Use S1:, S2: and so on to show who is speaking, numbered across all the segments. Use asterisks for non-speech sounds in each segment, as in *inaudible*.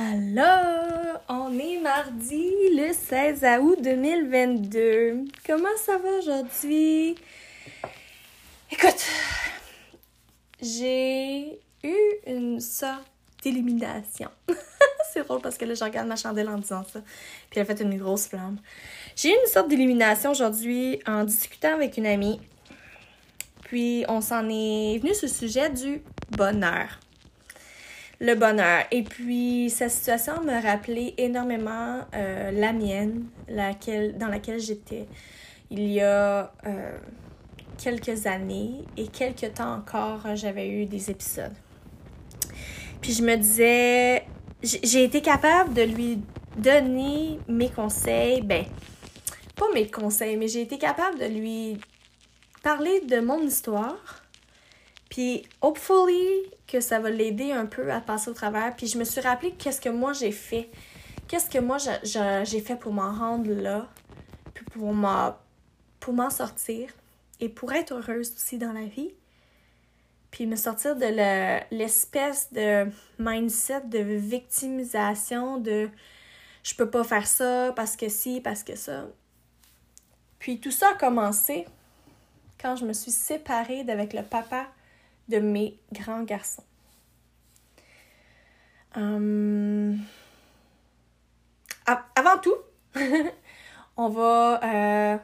S1: Alors, on est mardi le 16 août 2022. Comment ça va aujourd'hui? Écoute, j'ai eu une sorte d'élimination. *laughs* C'est drôle parce que là, je regarde ma chandelle en disant ça. Puis elle a fait une grosse flamme. J'ai eu une sorte d'élimination aujourd'hui en discutant avec une amie. Puis on s'en est venu sur le sujet du bonheur le bonheur. Et puis, cette situation me rappelait énormément euh, la mienne, laquelle, dans laquelle j'étais il y a euh, quelques années et quelques temps encore, j'avais eu des épisodes. Puis je me disais, j'ai été capable de lui donner mes conseils, ben, pas mes conseils, mais j'ai été capable de lui parler de mon histoire. Puis, hopefully, que ça va l'aider un peu à passer au travers. Puis je me suis rappelé qu'est-ce que moi j'ai fait. Qu'est-ce que moi j'ai fait pour m'en rendre là, puis pour m'en sortir et pour être heureuse aussi dans la vie. Puis me sortir de l'espèce de mindset de victimisation de je peux pas faire ça parce que si, parce que ça. Puis tout ça a commencé quand je me suis séparée d'avec le papa de mes grands garçons. Euh, avant tout, *laughs* on va... Euh,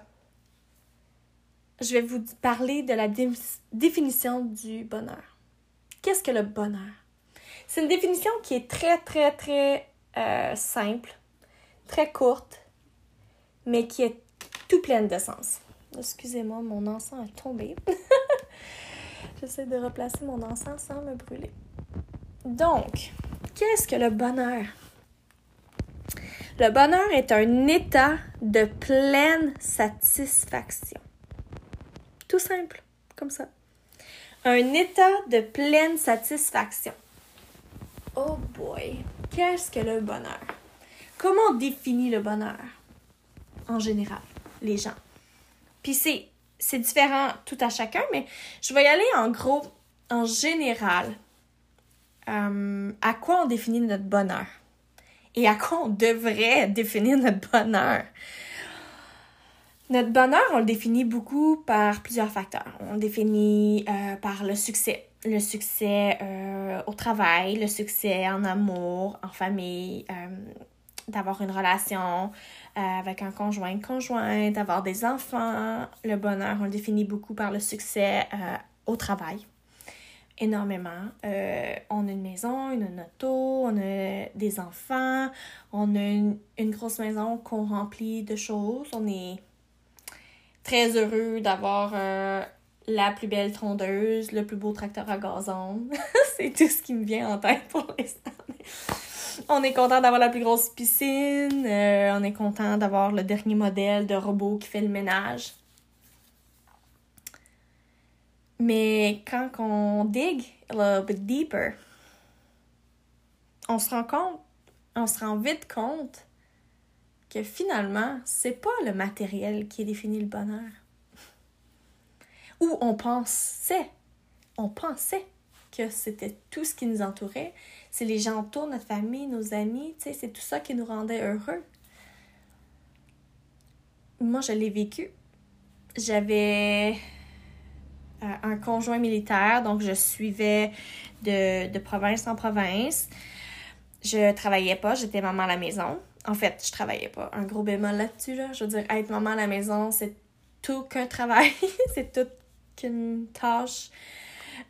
S1: je vais vous parler de la définition du bonheur. Qu'est-ce que le bonheur? C'est une définition qui est très, très, très euh, simple, très courte, mais qui est tout pleine de sens. Excusez-moi, mon encens est tombé. *laughs* J'essaie de replacer mon encens sans me brûler. Donc, qu'est-ce que le bonheur? Le bonheur est un état de pleine satisfaction. Tout simple, comme ça. Un état de pleine satisfaction. Oh boy, qu'est-ce que le bonheur? Comment on définit le bonheur en général, les gens? Puis c'est c'est différent tout à chacun, mais je vais y aller en gros, en général. Euh, à quoi on définit notre bonheur? Et à quoi on devrait définir notre bonheur? Notre bonheur, on le définit beaucoup par plusieurs facteurs. On le définit euh, par le succès. Le succès euh, au travail, le succès en amour, en famille, d'avoir une relation, euh, avec un conjoint, une conjointe, avoir des enfants. Le bonheur, on le définit beaucoup par le succès euh, au travail. Énormément. Euh, on a une maison, une auto, on a des enfants, on a une, une grosse maison qu'on remplit de choses. On est très heureux d'avoir la plus belle trondeuse, le plus beau tracteur à gazon. *laughs* C'est tout ce qui me vient en tête pour l'instant. On est content d'avoir la plus grosse piscine. Euh, on est content d'avoir le dernier modèle de robot qui fait le ménage. Mais quand on dig a little bit deeper, on se rend compte, on se rend vite compte que finalement, c'est pas le matériel qui définit le bonheur. Ou on pensait, on pensait que c'était tout ce qui nous entourait, c'est les gens autour, notre famille, nos amis, c'est tout ça qui nous rendait heureux. Moi, je l'ai vécu. J'avais euh, un conjoint militaire, donc je suivais de, province en province. Je travaillais pas, j'étais maman à la maison. En fait, je travaillais pas. Un gros bémol là-dessus, là. Je veux dire, être maman à la maison, c'est tout qu'un travail. *laughs* c'est toute qu'une tâche.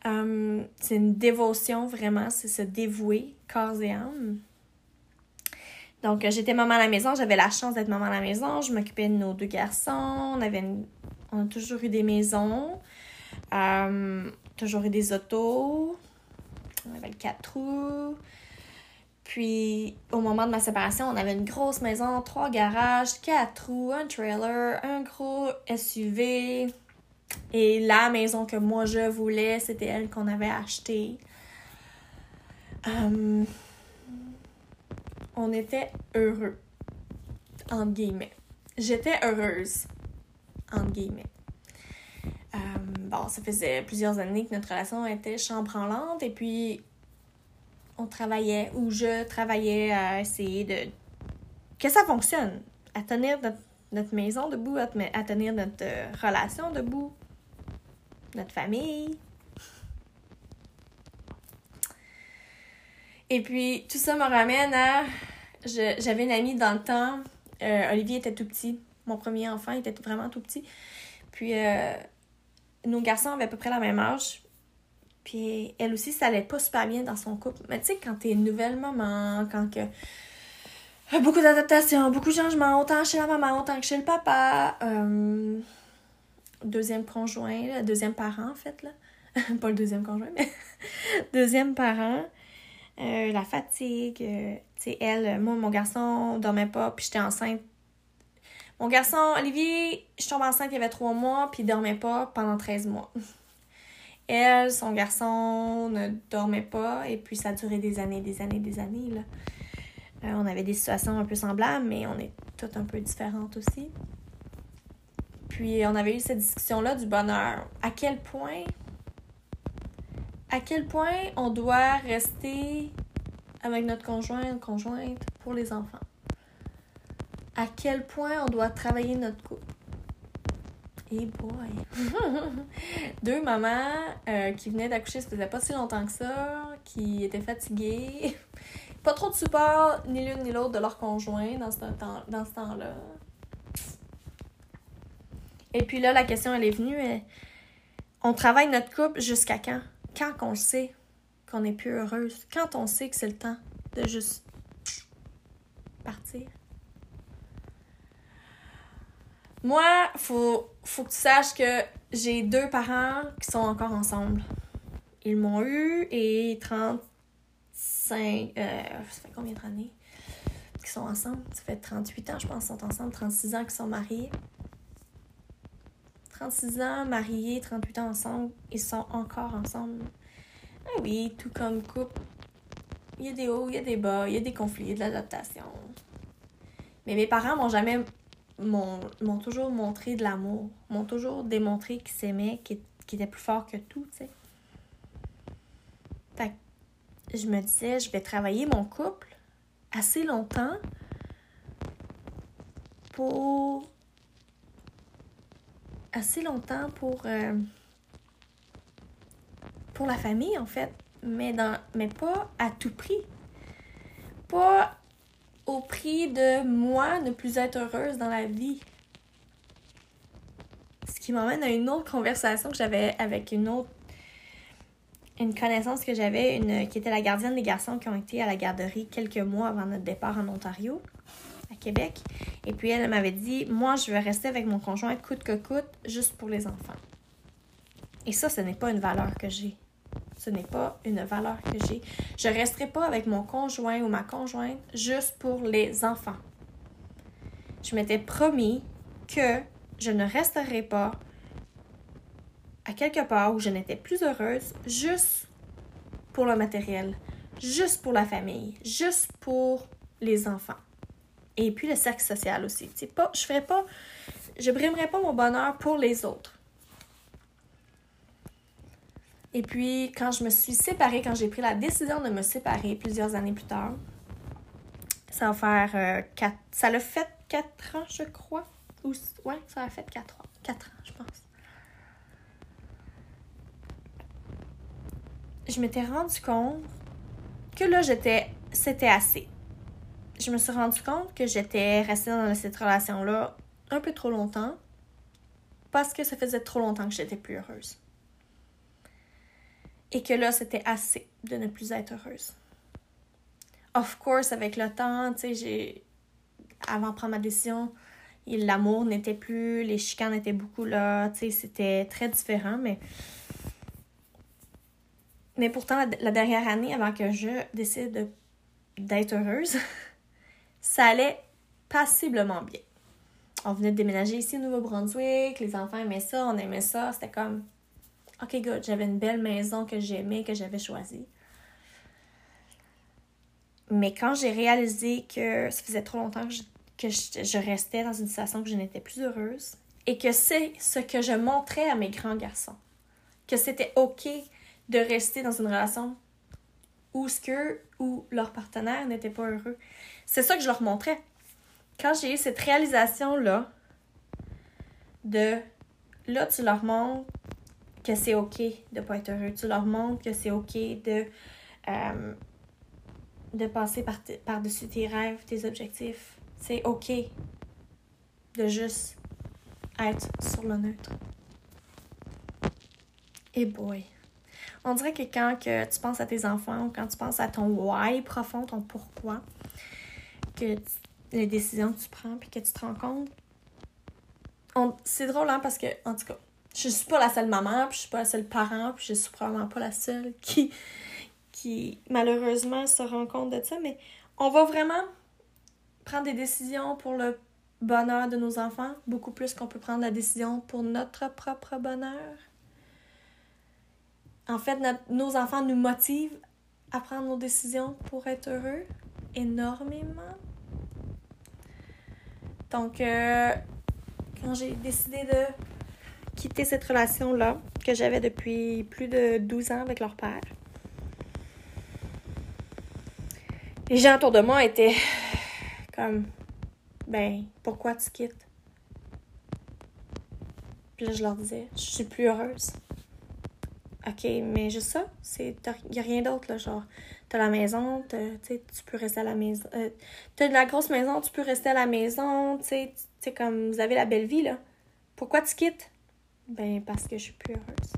S1: Euh, c'est une dévotion, vraiment, c'est se dévouer corps et âme. Donc, euh, j'étais maman à la maison, j'avais la chance d'être maman à la maison, je m'occupais de nos deux garçons, on, avait on a toujours eu des maisons, euh, toujours eu des autos, on avait le 4 roues. Puis, au moment de ma séparation, on avait une grosse maison, trois garages, quatre roues, un trailer, un gros SUV, et la maison que moi je voulais, c'était elle qu'on avait achetée. Hum, on était heureux, entre guillemets. J'étais heureuse, entre guillemets. Hum, bon, ça faisait plusieurs années que notre relation était chambranlante et puis on travaillait, ou je travaillais à essayer de. que ça fonctionne, à tenir notre, maison debout, à, tenir notre euh, relation debout, notre famille. Et puis, tout ça me ramène à. J'avais une amie dans le temps. Euh, Olivier était tout petit. Mon premier enfant était vraiment tout petit. Puis, euh, nos garçons avaient à peu près la même âge. Puis, elle aussi, ça allait pas super bien dans son couple. Mais tu sais, quand t'es une nouvelle maman, quand que. Beaucoup d'adaptations, beaucoup de changements, autant chez la maman, autant que chez le papa. Euh, deuxième conjoint, deuxième parent, en fait, là. *laughs* pas le deuxième conjoint, mais *laughs* deuxième parent. Euh, la fatigue. Euh, tu sais, elle, moi, mon garçon dormait pas, puis j'étais enceinte. Mon garçon, Olivier, je tombe enceinte, il y avait trois mois, puis il dormait pas pendant 13 mois. *laughs* Elle, son garçon ne dormait pas, et puis ça a duré des années, des années, des années. Là. Euh, on avait des situations un peu semblables, mais on est toutes un peu différentes aussi. Puis on avait eu cette discussion-là du bonheur. À quel point à quel point on doit rester avec notre conjoint, conjointe pour les enfants? À quel point on doit travailler notre couple? Et boy! *laughs* Deux mamans euh, qui venaient d'accoucher, ça faisait pas si longtemps que ça, qui étaient fatiguées. *laughs* Pas trop de support, ni l'une ni l'autre, de leur conjoint dans ce temps-là. Et puis là, la question, elle est venue. on travaille notre couple jusqu'à quand? quand on sait qu'on n'est plus heureuse, quand on sait que c'est le temps de juste partir? Moi, faut, faut que tu saches que j'ai deux parents qui sont encore ensemble. Ils m'ont eu et 35. Euh, ça fait combien d'années qu'ils sont ensemble? Ça fait 38 ans, je pense, qu'ils sont ensemble. 36 ans qu'ils sont mariés. 36 ans, mariés, 38 ans ensemble, ils sont encore ensemble. Ah oui, tout comme couple. Il y a des hauts, il y a des bas, il y a des conflits, de l'adaptation. Mais mes parents m'ont jamais m'ont toujours montré de l'amour, m'ont toujours démontré qu'ils s'aimaient, qu'ils étaient plus forts que tout, tu sais. Fait que je me disais, je vais travailler mon couple assez longtemps pour assez longtemps pour, euh, pour la famille, en fait, mais, dans, mais pas à tout prix. Pas au prix de moi ne plus être heureuse dans la vie. Ce qui m'emmène à une autre conversation que j'avais avec une autre une connaissance que j'avais, une qui était la gardienne des garçons qui ont été à la garderie quelques mois avant notre départ en Ontario. Québec. Et puis elle, m'avait dit, moi, je vais rester avec mon conjoint coûte que coûte, juste pour les enfants. Et ça, ce n'est pas une valeur que j'ai. Ce n'est pas une valeur que j'ai. Je ne resterai pas avec mon conjoint ou ma conjointe juste pour les enfants. Je m'étais promis que je ne resterai pas à quelque part où je n'étais plus heureuse juste pour le matériel, juste pour la famille, juste pour les enfants. Et puis le cercle social aussi. pas, je ferais pas, je brimerais pas mon bonheur pour les autres. Et puis, quand je me suis séparée, quand j'ai pris la décision de me séparer plusieurs années plus tard, ça va faire euh, quatre, ça l'a fait quatre ans, je crois. Ou, ouais, ça a fait quatre ans. Quatre ans, je pense. Je m'étais rendu compte que là, j'étais, c'était assez je me suis rendu compte que j'étais restée dans cette relation-là un peu trop longtemps parce que ça faisait trop longtemps que j'étais plus heureuse. Et que là, c'était assez de ne plus être heureuse. Of course, avec le temps, tu sais, j'ai. Avant de prendre ma décision, l'amour n'était plus, les chicanes étaient beaucoup là, tu sais, c'était très différent, mais. Mais pourtant, la dernière année, avant que je décide d'être heureuse, *laughs* ça allait passiblement bien. On venait de déménager ici au Nouveau-Brunswick, les enfants aimaient ça, on aimait ça, c'était comme OK, good, j'avais une belle maison que j'aimais, que j'avais choisie. Mais quand j'ai réalisé que ça faisait trop longtemps que, je, restais dans une situation que je n'étais plus heureuse et que c'est ce que je montrais à mes grands garçons, que c'était OK de rester dans une relation où ce que ou leur partenaire n'était pas heureux. C'est ça que je leur montrais. Quand j'ai eu cette réalisation-là, de là, tu leur montres que c'est OK de pas être heureux. Tu leur montres que c'est OK de, euh, de passer par par-dessus tes rêves, tes objectifs. C'est OK de juste être sur le neutre. Et boy. On dirait que quand que tu penses à tes enfants ou quand tu penses à ton why profond, ton pourquoi, que les décisions que tu prends puis que tu te rends compte. C'est drôle, hein, parce que, en tout cas, je suis pas la seule maman, puis je suis pas la seule parent, puis je suis probablement pas la seule qui, qui malheureusement se rend compte de ça, mais on va vraiment prendre des décisions pour le bonheur de nos enfants, beaucoup plus qu'on peut prendre la décision pour notre propre bonheur. En fait, nos enfants nous motivent à prendre nos décisions pour être heureux énormément. Donc, euh, quand j'ai décidé de quitter cette relation-là, que j'avais depuis plus de 12 ans avec leur père, les gens autour de moi étaient comme, ben, pourquoi tu quittes? Puis là, je leur disais, je suis plus heureuse. OK, mais juste ça, c'est y a rien d'autre là, genre t'as la maison, tu peux rester à la maison. Euh, t'as de la grosse maison, tu peux rester à la maison, tu sais, comme vous avez la belle vie là. Pourquoi tu quittes? Ben parce que je suis plus heureuse.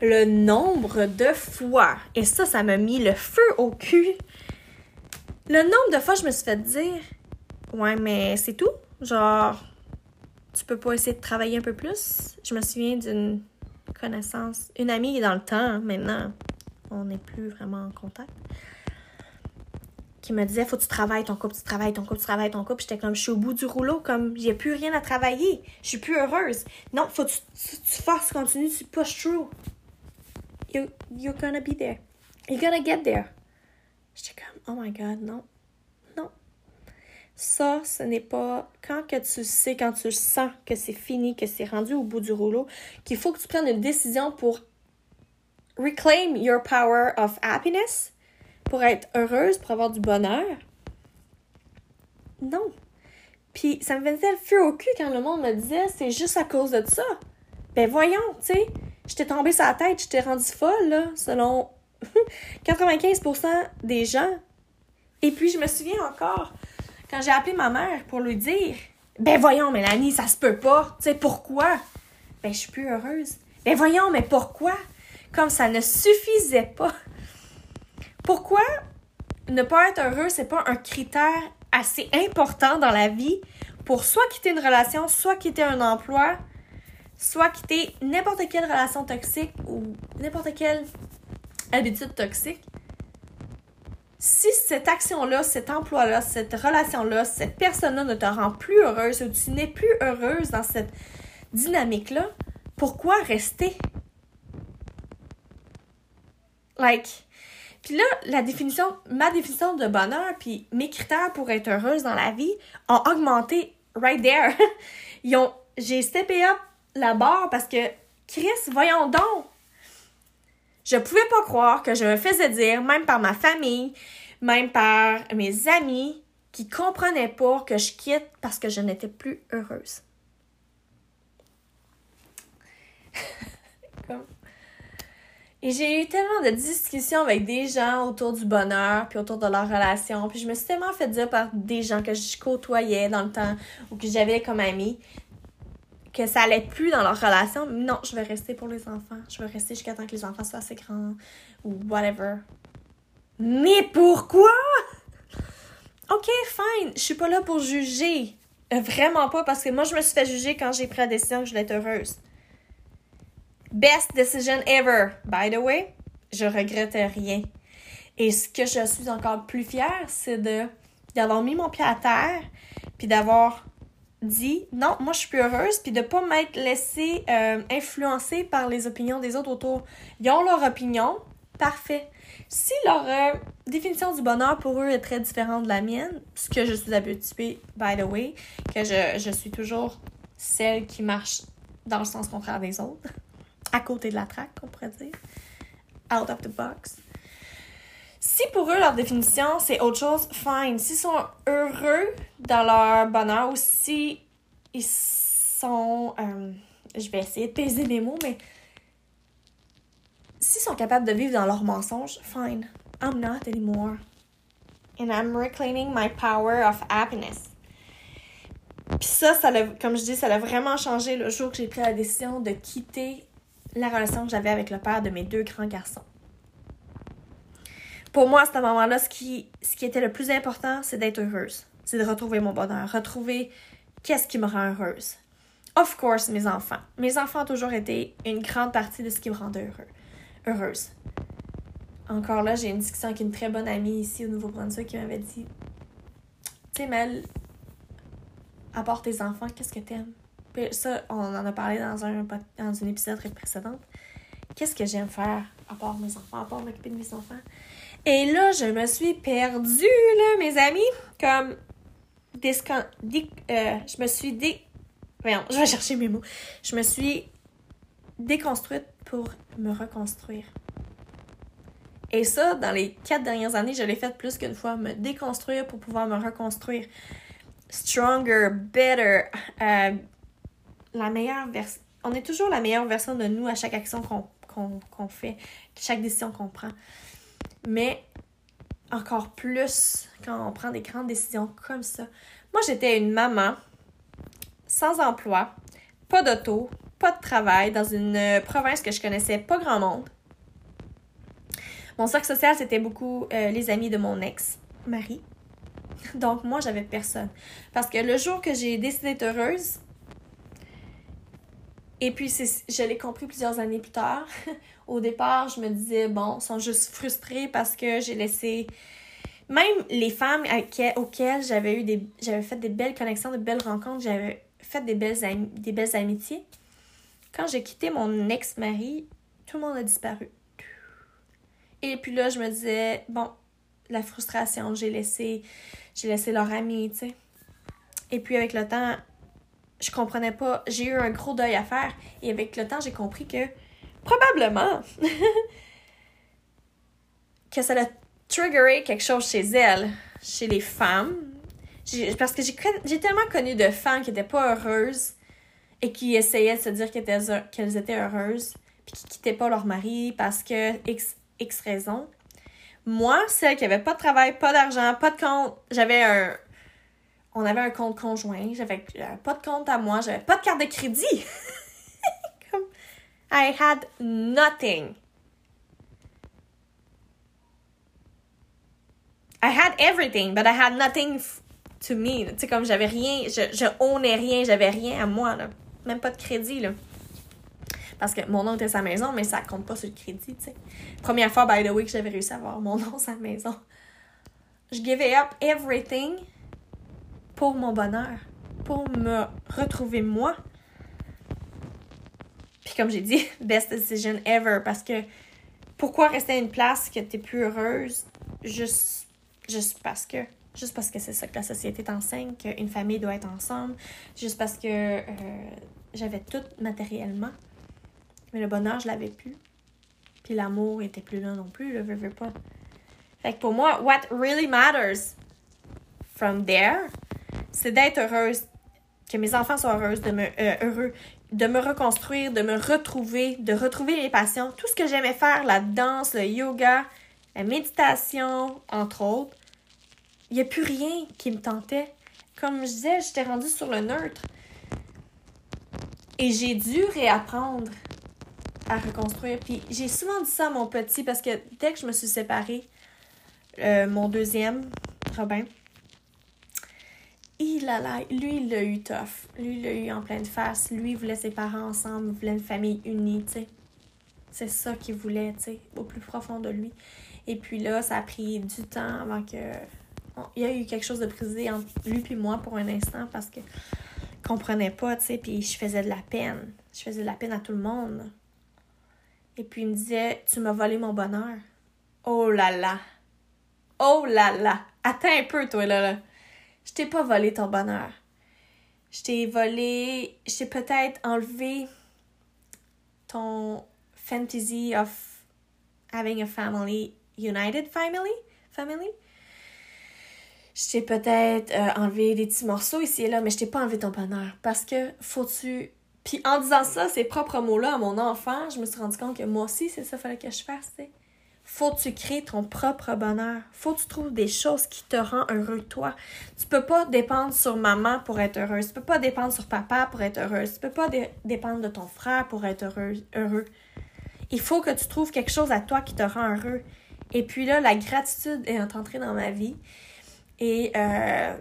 S1: Le nombre de fois, et ça, ça m'a mis le feu au cul. Le nombre de fois, je me suis fait dire, ouais, mais c'est tout, genre, tu peux pas essayer de travailler un peu plus. Je me souviens d'une connaissance, une amie dans le temps maintenant, on n'est plus vraiment en contact, qui me disait Faut que tu travailles ton couple, tu travailles ton couple, tu travailles ton couple. J'étais comme Je suis au bout du rouleau, comme j'ai plus rien à travailler, je suis plus heureuse. Non, faut que tu, tu, forces, continue, tu push through. You, you're gonna be there. You're gonna get there. J'étais comme Oh my god, non. Ça, ce n'est pas quand que tu sais, quand tu sens que c'est fini, que c'est rendu au bout du rouleau, qu'il faut que tu prennes une décision pour reclaim your power of happiness, pour être heureuse, pour avoir du bonheur. Non. Puis ça me faisait le feu au cul quand le monde me disait c'est juste à cause de ça. Ben voyons, tu sais, j'étais tombée sur la tête, j'étais rendue folle, là, selon *laughs* 95% des gens. Et puis je me souviens encore, quand j'ai appelé ma mère pour lui dire Ben voyons, Mélanie, ça se peut pas. Tu sais, pourquoi? Ben, je suis plus heureuse. Ben voyons, mais pourquoi? Comme ça ne suffisait pas. Pourquoi ne pas être heureux, c'est pas un critère assez important dans la vie pour soit quitter une relation, soit quitter un emploi, soit quitter n'importe quelle relation toxique ou n'importe quelle habitude toxique? Si cette action-là, cet emploi-là, cette relation-là, cette personne-là ne te rend plus heureuse ou tu n'es plus heureuse dans cette dynamique-là, pourquoi rester? Like, puis là, la définition, ma définition de bonheur, puis mes critères pour être heureuse dans la vie ont augmenté right there. *laughs* Ils ont, j'ai steppé up la barre parce que, Chris, voyons donc, je pouvais pas croire que je me faisais dire, même par ma famille, même par mes amis, qui comprenaient pas que je quitte parce que je n'étais plus heureuse. *laughs* Et j'ai eu tellement de discussions avec des gens autour du bonheur, puis autour de leur relation. Puis je me suis tellement fait dire par des gens que je côtoyais dans le temps ou que j'avais comme amis que ça allait plus dans leur relation. Non, je vais rester pour les enfants. Je vais rester jusqu'à temps que les enfants soient assez grands ou whatever. Mais pourquoi? Ok, fine. Je suis pas là pour juger. Euh, vraiment pas, parce que moi, je me suis fait juger quand j'ai pris la décision que je voulais être heureuse. Best decision ever. By the way, je regrette rien. Et ce que je suis encore plus fière, c'est de d'avoir mis mon pied à terre, puis d'avoir dit non, moi je suis plus heureuse, puis de pas m'être laissée euh, influencer par les opinions des autres autour. Ils ont leur opinion, parfait. Si leur euh, définition du bonheur pour eux est très différente de la mienne, ce que je suis habituée, by the way, que je, je suis toujours celle qui marche dans le sens contraire des autres, à côté de la traque, on pourrait dire, out of the box. Si pour eux, leur définition, c'est autre chose, fine. S'ils sont heureux dans leur bonheur ou si ils sont... euh, je vais essayer de peser mes mots, mais... S'ils sont capables de vivre dans leur mensonge, fine. I'm not anymore. And I'm reclaiming my power of happiness. Puis ça, ça comme je dis, ça a vraiment changé le jour que j'ai pris la décision de quitter la relation que j'avais avec le père de mes deux grands garçons. Pour moi, à ce moment-là, ce qui, ce qui était le plus important, c'est d'être heureuse. C'est de retrouver mon bonheur, retrouver qu'est-ce qui me rend heureuse. Of course, mes enfants. Mes enfants ont toujours été une grande partie de ce qui me rendait heureuse. Encore là, j'ai une discussion avec une très bonne amie ici au Nouveau-Brunswick qui m'avait dit Tu sais, Mel, à part tes enfants, qu'est-ce que t'aimes ça, on en a parlé dans un, dans un épisode précédent. Qu'est-ce que j'aime faire à part mes enfants, à part m'occuper de mes enfants? Et là, je me suis perdue, là, mes amis. Comme. Euh, je me suis dé. Voyons, je vais chercher mes mots. Je me suis déconstruite pour me reconstruire. Et ça, dans les quatre dernières années, je l'ai fait plus qu'une fois, me déconstruire pour pouvoir me reconstruire. Stronger, better, euh, la meilleure version. On est toujours la meilleure version de nous à chaque action qu'on qu'on fait, chaque décision qu'on prend. Mais encore plus quand on prend des grandes décisions comme ça. Moi, j'étais une maman sans emploi, pas d'auto, pas de travail, dans une euh, province que je connaissais pas grand monde. Mon cercle social, c'était beaucoup euh, les amis de mon ex, Marie. Donc, moi, j'avais personne. Parce que le jour que j'ai décidé d'être heureuse, et puis je l'ai compris plusieurs années plus tard, *laughs* au départ, je me disais, bon, ils sont juste frustrés parce que j'ai laissé. Même les femmes auxquelles j'avais eu des. J'avais fait des belles connexions, de belles rencontres, j'avais fait des belles, des belles amitiés. Quand j'ai quitté mon ex-mari, tout le monde a disparu. Et puis là, je me disais, bon, la frustration, j'ai laissé, j'ai laissé leur ami, tu sais. Et puis avec le temps, je comprenais pas, j'ai eu un gros deuil à faire. Et avec le temps, j'ai compris que probablement *laughs* que ça a triggeré quelque chose chez elles, chez les femmes. Parce que j'ai tellement connu de femmes qui étaient pas heureuses et qui essayaient de se dire qu'elles étaient, qu'elles étaient heureuses, puis qui quittaient pas leur mari parce que X, X raison. Moi, celle qui avait pas de travail, pas d'argent, pas de compte, j'avais un. On avait un compte conjoint, j'avais euh, pas de compte à moi, j'avais pas de carte de crédit. *laughs* Comme, I had nothing. I had everything, but I had nothing to me. Tu sais, comme j'avais rien, je, je rien, j'avais rien à moi, là. Même pas de crédit, là. Parce que mon nom était sa maison, mais ça compte pas sur le crédit, tu sais. Première fois, by the way, que j'avais réussi à avoir mon *laughs* nom sa maison. Je givais up everything pour mon bonheur, pour me retrouver moi. Puis comme j'ai dit, *laughs* best decision ever, parce que pourquoi rester à une place que t'es plus heureuse? Juste, juste parce que juste parce que c'est ça que la société t'enseigne, qu'une famille doit être ensemble, juste parce que euh, j'avais tout matériellement. Mais le bonheur, je l'avais plus. Puis l'amour était plus là non plus, le veux, veux pas. Fait que pour moi, what really matters from there, c'est d'être heureuse, que mes enfants soient heureuses, de me, euh, heureux, de me reconstruire, de me retrouver, de retrouver mes passions, tout ce que j'aimais faire, la danse, le yoga, la méditation, entre autres. Il n'y a plus rien qui me tentait. Comme je disais, j'étais rendue sur le neutre. Et j'ai dû réapprendre à reconstruire. Puis j'ai souvent dit ça à mon petit parce que dès que je me suis séparée, euh, mon deuxième, Robin, lui, il l'a eu tough. Lui, il l'a eu en pleine face. Lui, il voulait ses parents ensemble, il voulait une famille unie, tu sais. C'est ça qu'il voulait, tu sais, au plus profond de lui. Et puis là, ça a pris du temps avant que. il y a eu quelque chose de brisé entre lui et moi pour un instant parce que je comprenais pas, tu sais, puis je faisais de la peine. Je faisais de la peine à tout le monde. Et puis il me disait Tu m'as volé mon bonheur. Oh là là. Oh là là. Attends un peu, toi, là, là. Je t'ai pas volé ton bonheur. Je t'ai volé. Je t'ai peut-être enlevé ton fantasy of having a family, united family, family. Je t'ai peut-être euh, enlevé des petits morceaux ici et là, mais je t'ai pas enlevé ton bonheur. Parce que faut-tu. Puis en disant ça, ces propres mots-là à mon enfant, je me suis rendu compte que moi aussi, c'est ça qu'il fallait que je fasse, tu sais. Faut que tu crées ton propre bonheur. Faut que tu trouves des choses qui te rendent heureux, toi. Tu peux pas dépendre sur maman pour être heureuse. Tu peux pas dépendre sur papa pour être heureuse. Tu peux pas dépendre de ton frère pour être heureux. heureux. Il faut que tu trouves quelque chose à toi qui te rend heureux. Et puis là, la gratitude est entrée dans ma vie. Et euh,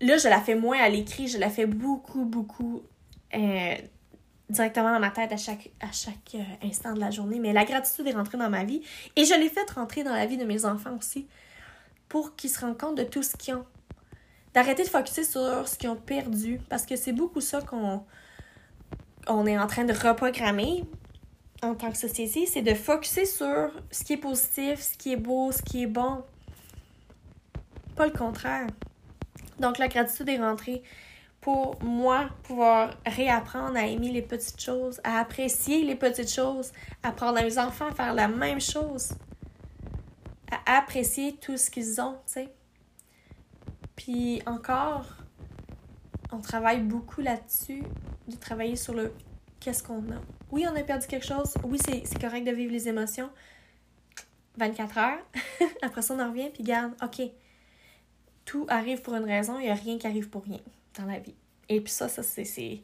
S1: là, je la fais moins à l'écrit, je la fais beaucoup, beaucoup euh, directement dans ma tête à chaque, euh, instant de la journée. Mais la gratitude est rentrée dans ma vie et je l'ai fait rentrer dans la vie de mes enfants aussi pour qu'ils se rendent compte de tout ce qu'ils ont. D'arrêter de focuser sur ce qu'ils ont perdu parce que c'est beaucoup ça qu'on on est en train de reprogrammer en tant que société, c'est de focuser sur ce qui est positif, ce qui est beau, ce qui est bon. Pas le contraire. Donc la gratitude est rentrée pour moi pouvoir réapprendre à aimer les petites choses, à apprécier les petites choses, apprendre à mes enfants à faire la même chose, à apprécier tout ce qu'ils ont, tu sais. Puis encore, on travaille beaucoup là-dessus, de travailler sur le qu'est-ce qu'on a. Oui, on a perdu quelque chose. Oui, c'est correct de vivre les émotions. 24 heures. *laughs* Après ça, on en revient, puis garde, OK, tout arrive pour une raison, il n'y a rien qui arrive pour rien dans la vie. Et puis ça, ça c'est.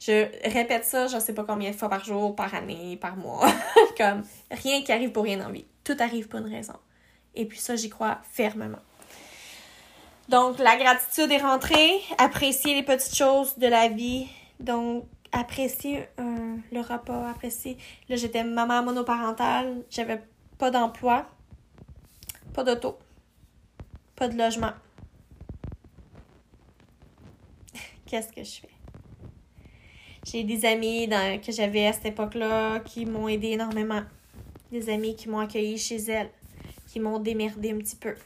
S1: Je répète ça, je ne sais pas combien de fois par jour, par année, par mois. *laughs* Comme rien qui arrive pour rien la vie. Tout arrive pour une raison. Et puis ça, j'y crois fermement. Donc, la gratitude est rentrée. Apprécier les petites choses de la vie. Donc, apprécier euh, le rapport, apprécier. Là, j'étais maman monoparentale, j'avais pas d'emploi, pas d'auto, pas de logement. Qu'est-ce que je fais? J'ai des amis que j'avais à cette époque-là qui m'ont aidé énormément. Des amis qui m'ont accueilli chez elles, qui m'ont démerdé un petit peu.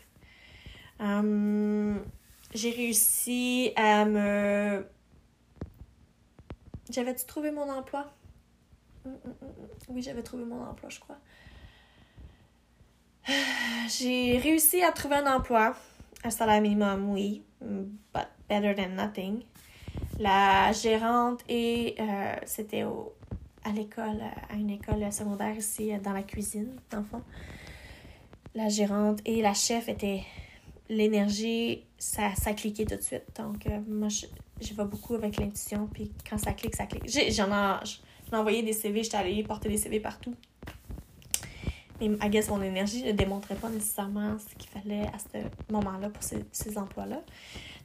S1: Hum, j'ai réussi à me. J'avais-tu trouvé mon emploi? Hum, hum, oui, j'avais trouvé mon emploi, je crois. *sighs* J'ai réussi à trouver un emploi, un salaire minimum, oui, but better than nothing. La gérante et euh, c'était à l'école, à une école secondaire ici, dans la cuisine, dans le fond. La gérante et la chef étaient. L'énergie, ça, ça cliquait tout de suite. Donc, euh, moi, je, je vais beaucoup avec l'intuition. Puis quand ça clique, ça clique. J'en ai, envoyé des CV, j'étais allée porter des CV partout. Mais I guess mon énergie ne démontrait pas nécessairement ce qu'il fallait à ce moment-là pour ces emplois-là.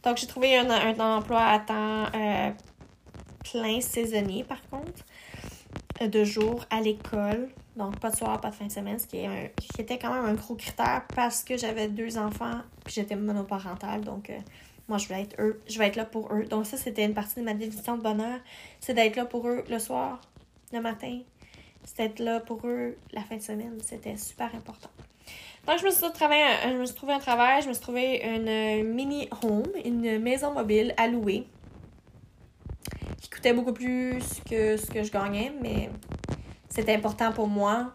S1: Donc, j'ai trouvé un, un, emploi à temps euh, plein saisonnier, par contre, euh, de jour à l'école. Donc, pas de soir, pas de fin de semaine, ce qui, est qui était quand même un gros critère parce que j'avais deux enfants puis j'étais monoparentale. Donc, euh, moi, je voulais être eux. Je vais être là pour eux. Donc, ça, c'était une partie de ma définition de bonheur. C'est d'être là pour eux le soir, le matin. C'est d'être là pour eux la fin de semaine. C'était super important. Donc, je me suis, trouvé un, je me suis trouvé un travail, je me suis trouvé une mini home, une maison mobile à louer, qui coûtait beaucoup plus que ce que je gagnais, mais c'était important pour moi.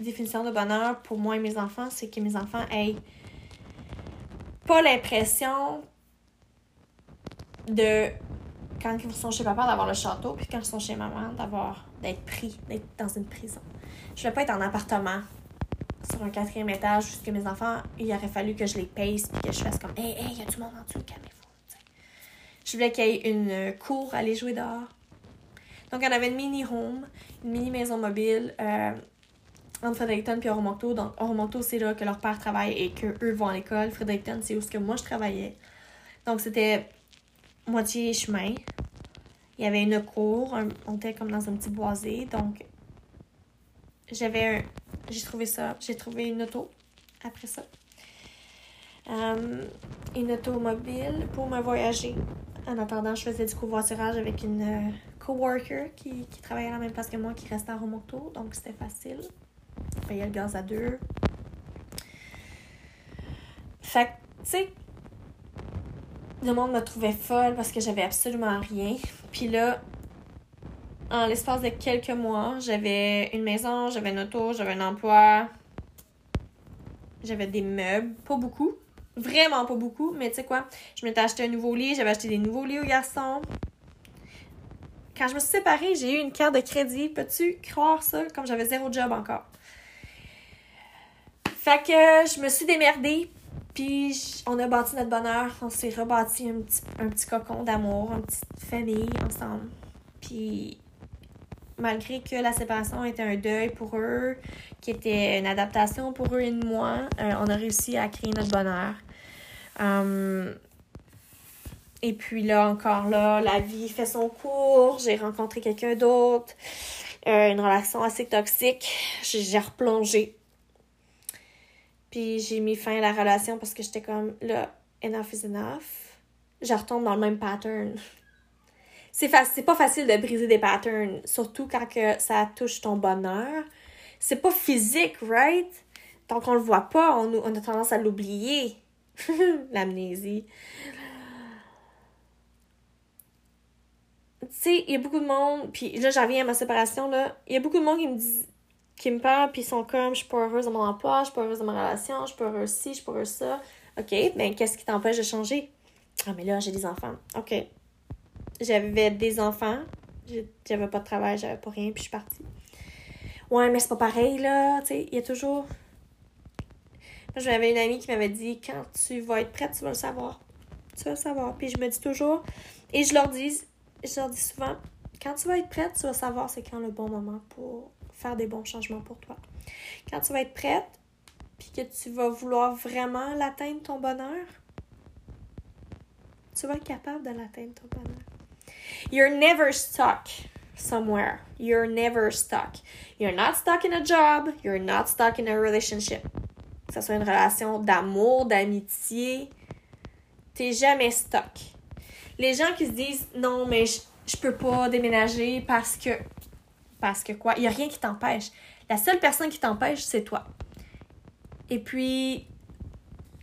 S1: Définition de bonheur pour moi et mes enfants, c'est que mes enfants aient pas l'impression de quand ils sont chez papa d'avoir le château, puis quand ils sont chez maman d'avoir d'être pris, d'être dans une prison. Je veux pas être en appartement sur un quatrième étage puisque mes enfants, il aurait fallu que je les paye puis que je fasse comme Hey, hey, y a du monde en dessous, calmez-vous. Je voulais qu'il y ait une cour à aller jouer dehors. Donc, on avait une mini home, une mini maison mobile euh, entre Fredericton et Oromonto. Donc, Oromonto, c'est là que leur père travaille et qu'eux vont à l'école. Fredericton, c'est où ce que moi je travaillais. Donc, c'était moitié chemin. Il y avait une cour, on était comme dans un petit boisé. Donc, j'avais un, j'ai trouvé ça. J'ai trouvé une auto après ça. Euh, une automobile pour me voyager. En attendant, je faisais du covoiturage avec une euh, coworker qui, qui travaillait à la même place que moi, qui restait à Romoto. Donc, c'était facile. Je le gaz à deux. Fait que, tu sais, le monde me trouvait folle parce que j'avais absolument rien. Puis là, en l'espace de quelques mois, j'avais une maison, j'avais une auto, j'avais un emploi. J'avais des meubles, pas beaucoup. Vraiment pas beaucoup, mais tu sais quoi? Je m'étais acheté un nouveau lit, j'avais acheté des nouveaux lits aux garçons. Quand je me suis séparée, j'ai eu une carte de crédit. Peux-tu croire ça? Comme j'avais zéro job encore. Fait que je me suis démerdée, puis on a bâti notre bonheur. On s'est rebâti un petit, un petit cocon d'amour, une petite famille ensemble. Puis malgré que la séparation était un deuil pour eux, qui était une adaptation pour eux et moi, euh, on a réussi à créer notre bonheur. Hum, et puis là, encore là, la vie fait son cours. J'ai rencontré quelqu'un d'autre. Euh, une relation assez toxique. J'ai replongé. Puis j'ai mis fin à la relation parce que j'étais comme, là, enough is enough. Je retombe dans le même pattern c'est pas facile de briser des patterns, surtout quand que ça touche ton bonheur. C'est pas physique, right? Tant qu'on le voit pas, on, a tendance à l'oublier. *laughs* L'amnésie. Tu sais, il y a beaucoup de monde, puis là, j'en viens à ma séparation, là. Il y a beaucoup de monde qui me dit qui me parlent, puis ils sont comme, je suis pas heureuse dans mon emploi, je suis pas heureuse dans ma relation, je suis pas heureuse ci, je suis pas heureuse ça. OK, ben qu'est-ce qui t'empêche de changer? Ah, mais là, j'ai des enfants. OK, j'avais des enfants. J'avais pas de travail, j'avais pas rien, puis je suis partie. Ouais, mais c'est pas pareil, là. Tu sais, il y a toujours. Moi, j'avais une amie qui m'avait dit quand tu vas être prête, tu vas le savoir. Tu vas le savoir. Puis je me dis toujours, et je leur dis, je leur dis souvent, quand tu vas être prête, tu vas savoir c'est quand le bon moment pour faire des bons changements pour toi. Quand tu vas être prête, puis que tu vas vouloir vraiment l'atteindre ton bonheur, tu vas être capable de l'atteindre ton bonheur. You're never stuck somewhere. You're never stuck. You're not stuck in a job. You're not stuck in a relationship. Que ce soit une relation d'amour, d'amitié, t'es jamais stuck. Les gens qui se disent non, mais je, je peux pas déménager parce que. Parce que quoi? Il n'y a rien qui t'empêche. La seule personne qui t'empêche, c'est toi. Et puis,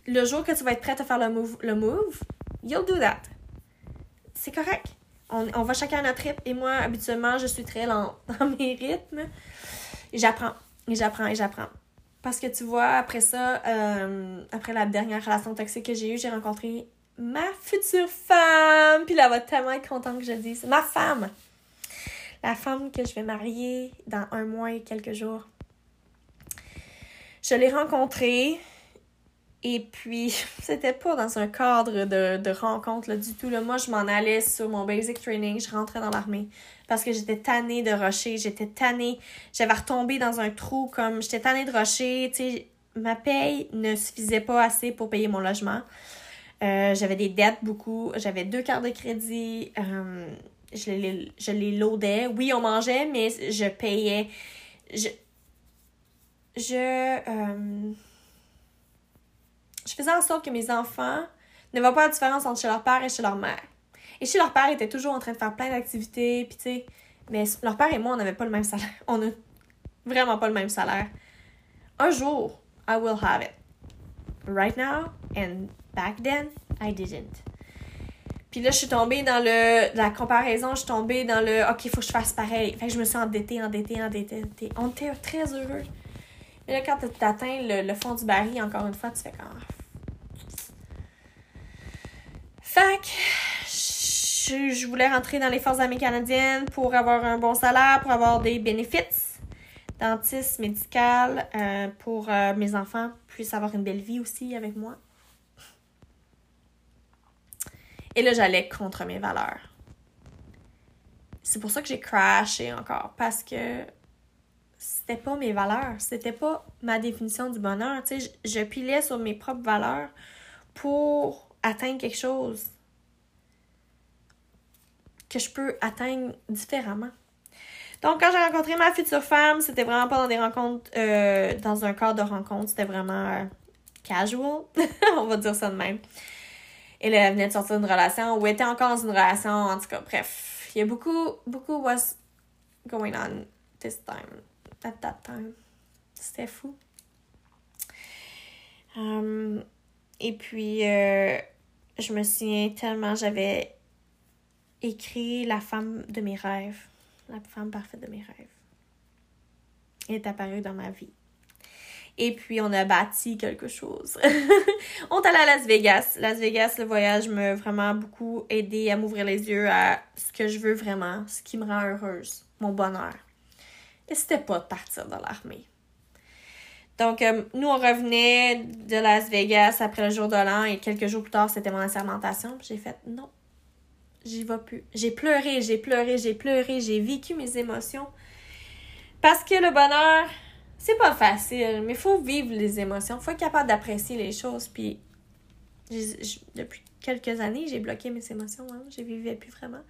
S1: le jour que tu vas être prête à faire le move, le move you'll do that. C'est correct on, va chacun à notre rythme. Et moi, habituellement, je suis très lente *laughs* dans mes rythmes. J'apprends, et j'apprends, et j'apprends. Parce que tu vois, après ça, euh, après la dernière relation toxique que j'ai eue, j'ai rencontré ma future femme. Puis là, va tellement être contente que je dise ma femme. La femme que je vais marier dans un mois et quelques jours. Je l'ai rencontrée. Et puis, *laughs* c'était pas dans un cadre de, de rencontre là, du tout. Là. Moi, je m'en allais sur mon basic training, je rentrais dans l'armée parce que j'étais tannée de rocher, j'étais tannée, j'avais retombé dans un trou comme j'étais tannée de rocher, tu sais, ma paye ne suffisait pas assez pour payer mon logement. Euh, j'avais des dettes beaucoup, j'avais deux cartes de crédit, euh, je, les, je les loadais. Oui, on mangeait, mais je payais. Je. Je. Euh, je faisais en sorte que mes enfants ne voient pas la différence entre chez leur père et chez leur mère. Et chez leur père, ils étaient toujours en train de faire plein d'activités, puis tu sais, mais leur père et moi, on n'avait pas le même salaire. *laughs* On a vraiment pas le même salaire. Un jour, I will have it. Right now, and back then, I didn't. Puis là, je suis tombée dans le, la comparaison, je suis tombée dans le OK, il faut que je fasse pareil. Fait que je me suis endettée, endettée, endettée. On était très heureux. Mais là, quand tu atteins le, le, fond du baril, encore une fois, tu fais comme je, voulais rentrer dans les forces armées canadiennes pour avoir un bon salaire, pour avoir des bénéfices dentiste, médical, euh, pour euh, mes enfants puissent avoir une belle vie aussi avec moi. Et là, j'allais contre mes valeurs. C'est pour ça que j'ai crashé encore, parce que c'était pas mes valeurs, c'était pas ma définition du bonheur. Tu sais, je pilais sur mes propres valeurs pour atteindre quelque chose que je peux atteindre différemment. Donc, quand j'ai rencontré ma future femme, c'était vraiment pas dans des rencontres, euh, dans un cadre de rencontre, c'était vraiment euh, casual, *laughs* on va dire ça de même. Et là, elle venait de sortir d'une relation ou était encore dans une relation, en tout cas, bref. Il y a beaucoup, beaucoup was going on this time, at that time. C'était fou. Um, et puis, euh, je me souviens tellement, j'avais écrit la femme de mes rêves, la femme parfaite de mes rêves. Elle est apparue dans ma vie. Et puis, on a bâti quelque chose. *laughs* on est allé à Las Vegas. Las Vegas, le voyage m'a vraiment beaucoup aidé à m'ouvrir les yeux à ce que je veux vraiment, ce qui me rend heureuse, mon bonheur. Et c'était pas de partir dans l'armée. Donc, euh, nous, on revenait de Las Vegas après le jour de l'an et quelques jours plus tard, c'était mon assermentation. J'ai fait non, j'y vais plus. J'ai pleuré, j'ai pleuré, j'ai pleuré, j'ai vécu mes émotions. Parce que le bonheur, c'est pas facile, mais il faut vivre les émotions. Faut être capable d'apprécier les choses. Puis, depuis quelques années, j'ai bloqué mes émotions. Hein? Je vivais plus vraiment.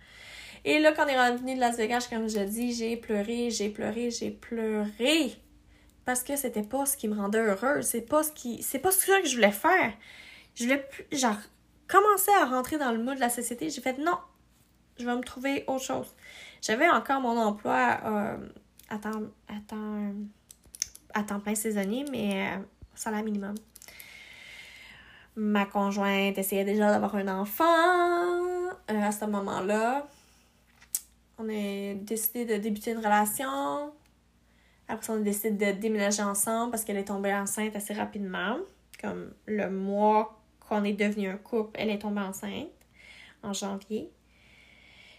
S1: Et là, quand on est revenu de Las Vegas, comme je dis, j'ai pleuré, j'ai pleuré, j'ai pleuré. Parce que c'était pas ce qui me rendait heureuse. C'est pas ce qui. C'est pas ce que je voulais faire. Je voulais plus. Genre, commencer à rentrer dans le mood de la société. J'ai fait non, je vais me trouver autre chose. J'avais encore mon emploi euh, à temps, à temps, plein saisonnier, mais euh, salaire minimum. Ma conjointe essayait déjà d'avoir un enfant euh, à ce moment-là. On a décidé de débuter une relation. Après, on a décidé de déménager ensemble parce qu'elle est tombée enceinte assez rapidement. Comme le mois qu'on est devenu un couple, elle est tombée enceinte en janvier.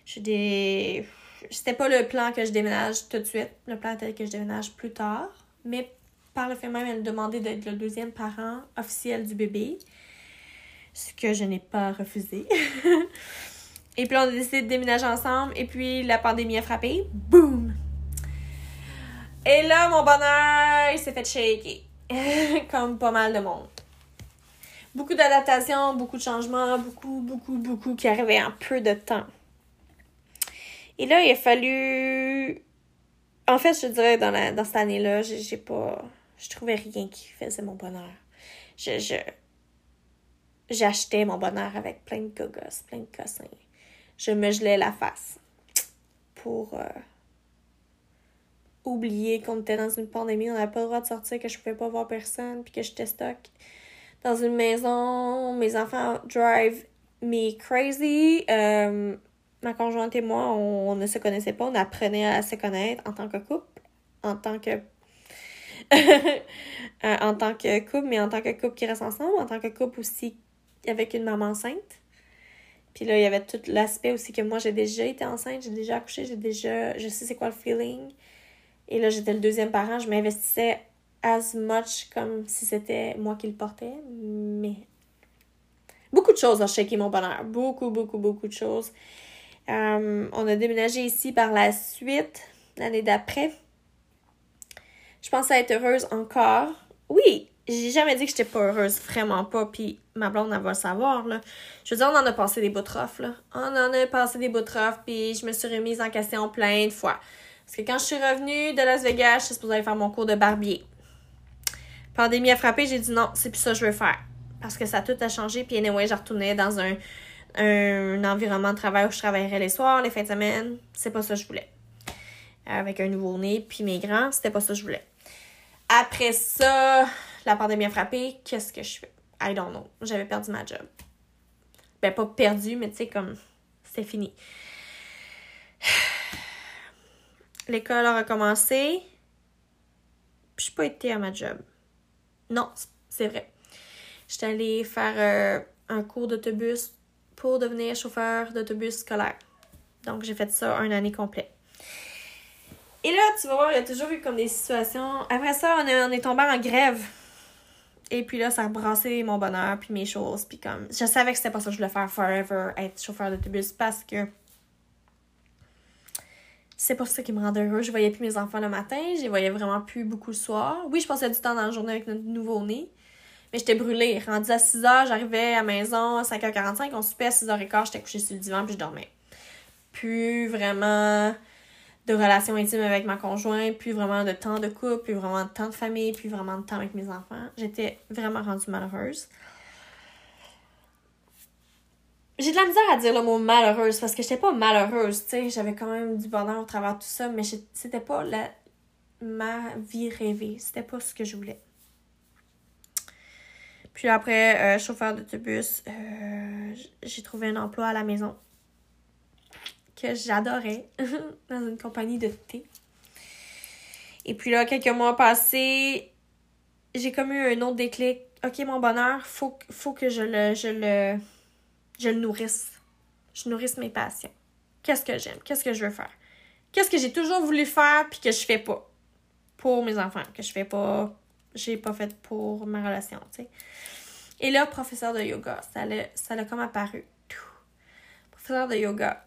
S1: Je des c'était pas le plan que je déménage tout de suite. Le plan était que je déménage plus tard. Mais par le fait même, elle demandait d'être le deuxième parent officiel du bébé. Ce que je n'ai pas refusé. *laughs* et puis on a décidé de déménager ensemble. Et puis la pandémie a frappé. Boum! Et là, mon bonheur, il s'est fait shaker. *laughs* Comme pas mal de monde. Beaucoup d'adaptations, beaucoup de changements, beaucoup, beaucoup, beaucoup qui arrivaient en peu de temps. Et là, il a fallu. En fait, je dirais, dans, la, dans cette année-là, j'ai pas. Je trouvais rien qui faisait mon bonheur. Je. je... J'achetais mon bonheur avec plein de gogos, plein de cossins. Je me gelais la face pour euh, oublier qu'on était dans une pandémie, on n'avait pas le droit de sortir, que je pouvais pas voir personne, puis que j'étais stock dans une maison. Mes enfants drive me crazy. Euh, ma conjointe et moi, on, ne se connaissait pas, on apprenait à se connaître en tant que couple, en tant que *laughs* euh, en tant que couple, mais en tant que couple qui reste ensemble, en tant que couple aussi avec une maman enceinte. Puis là, il y avait tout l'aspect aussi que moi, j'ai déjà été enceinte, j'ai déjà accouché, j'ai déjà... Je sais c'est quoi le feeling. Et là, j'étais le deuxième parent, je m'investissais as much comme si c'était moi qui le portais, mais... Beaucoup de choses ont shaké mon bonheur. Beaucoup, beaucoup, beaucoup de choses. Euh, on a déménagé ici par la suite, l'année d'après. Je pensais être heureuse encore. Oui, j'ai jamais dit que j'étais pas heureuse, vraiment pas. Puis ma blonde, elle va savoir, là. Je veux dire, on en a passé des bouts là. On en a passé des bouts puis je me suis remise en question plein de fois. Parce que quand je suis revenue de Las Vegas, je suis supposée aller faire mon cours de barbier. Pandémie a frappé, j'ai dit non, c'est plus ça que je veux faire. Parce que ça tout a changé, puis anyway, je retournais dans un un environnement de travail où je travaillerais les soirs, les fins de semaine. C'est pas ça que je voulais. Avec un nouveau-né, puis mes grands, c'était pas ça que je voulais. Après ça, la pandémie a frappé. Qu'est-ce que je fais? I don't know. J'avais perdu ma job. Ben, pas perdu, mais tu sais, comme, c'est fini. L'école a recommencé. Puis, je pas été à ma job. Non, c'est vrai. J'étais allée faire euh, un cours d'autobus pour devenir chauffeur d'autobus scolaire. Donc, j'ai fait ça un année complète. Et là, tu vas voir, il y a toujours eu comme des situations. Après ça, on est, on est tombé en grève. Et puis là, ça a brassé mon bonheur, puis mes choses. Puis comme, je savais que c'était pas ça que je voulais faire forever, être chauffeur d'autobus, parce que c'est pas ça qui me rendait heureux. Je voyais plus mes enfants le matin, je les voyais vraiment plus beaucoup le soir. Oui, je passais du temps dans la journée avec notre nouveau-né, mais j'étais brûlée. Rendue à 6h, j'arrivais à la maison à 5h45, on soupait à 6h15, j'étais couchée sur le divan puis je dormais. Plus vraiment de relations intimes avec ma conjointe, plus vraiment de temps de couple, plus vraiment de temps de famille, plus vraiment de temps avec mes enfants. J'étais vraiment rendue malheureuse. J'ai de la misère à dire le mot malheureuse parce que j'étais pas malheureuse, tu sais, j'avais quand même du bonheur au travers de tout ça, mais c'était pas la, ma vie rêvée, c'était pas ce que je voulais. Puis après, euh, chauffeur d'autobus, euh, j'ai trouvé un emploi à la maison que j'adorais *laughs* dans une compagnie de thé. Et puis là, quelques mois passés, j'ai comme eu un autre déclic. Ok, mon bonheur, faut, faut que je le, je le, je le nourrisse. Je nourrisse mes passions. Qu'est-ce que j'aime? Qu'est-ce que je veux faire? Qu'est-ce que j'ai toujours voulu faire puis que je fais pas pour mes enfants, que je fais pas, j'ai pas fait pour ma relation, tu sais. Et là, professeur de yoga, ça l'a, ça comme apparu. Professeur de yoga.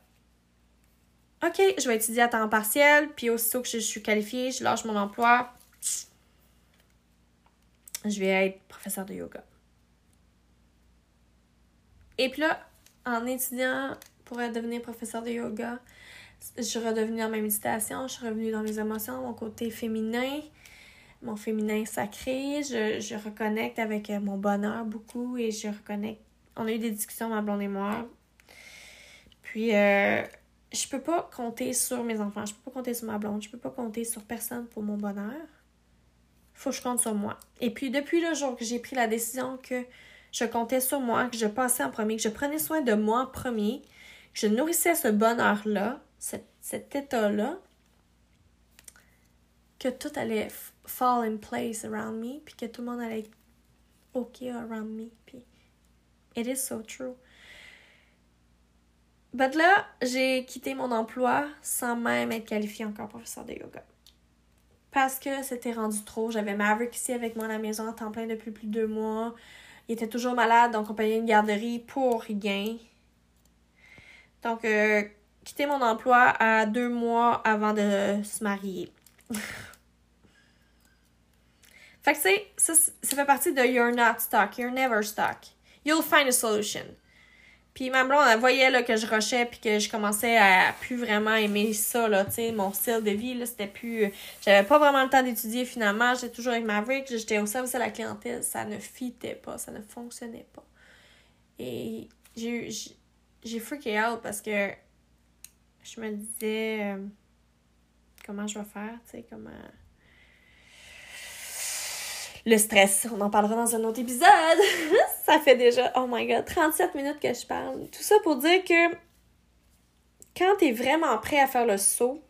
S1: OK, je vais étudier à temps partiel, puis aussitôt que je suis qualifiée, je lâche mon emploi. Je vais être professeur de yoga. Et puis là, en étudiant pour devenir professeur de yoga, je suis redevenue dans ma méditation, je suis revenue dans mes émotions, mon côté féminin, mon féminin sacré. Je, je reconnecte avec euh, mon bonheur beaucoup et je reconnecte. On a eu des discussions, ma blonde et moi. Puis, euh, je peux pas compter sur mes enfants, je peux pas compter sur ma blonde, je peux pas compter sur personne pour mon bonheur. Faut que je compte sur moi. Et puis, depuis le jour que j'ai pris la décision que je comptais sur moi, que je passais en premier, que je prenais soin de moi en premier, que je nourrissais ce bonheur-là, cet, état-là, que tout allait fall in place around me, puis que tout le monde allait être OK around me. Puis, it is so true. But là, j'ai quitté mon emploi sans même être qualifiée encore professeur de yoga. Parce que c'était rendu trop. J'avais Maverick ici avec moi à la maison en temps plein depuis plus de deux mois. Il était toujours malade, donc on payait une garderie pour rien. Donc, euh, quitté mon emploi à deux mois avant de se marier. *laughs* fait que ça, ça fait partie de You're not stuck, you're never stuck. You'll find a solution. Puis ma blonde, elle voyait là, que je rushais puis que je commençais à plus vraiment aimer ça, là, tu mon style de vie, là, c'était plus... J'avais pas vraiment le temps d'étudier finalement, j'étais toujours avec Maverick, j'étais au service à la clientèle, ça ne fitait pas, ça ne fonctionnait pas. Et j'ai j'ai freaké out parce que je me disais euh, comment je vais faire, tu sais, comment. Le stress, on en parlera dans un autre épisode. *laughs* ça fait déjà, oh my god, 37 minutes que je parle. Tout ça pour dire que quand t'es vraiment prêt à faire le saut,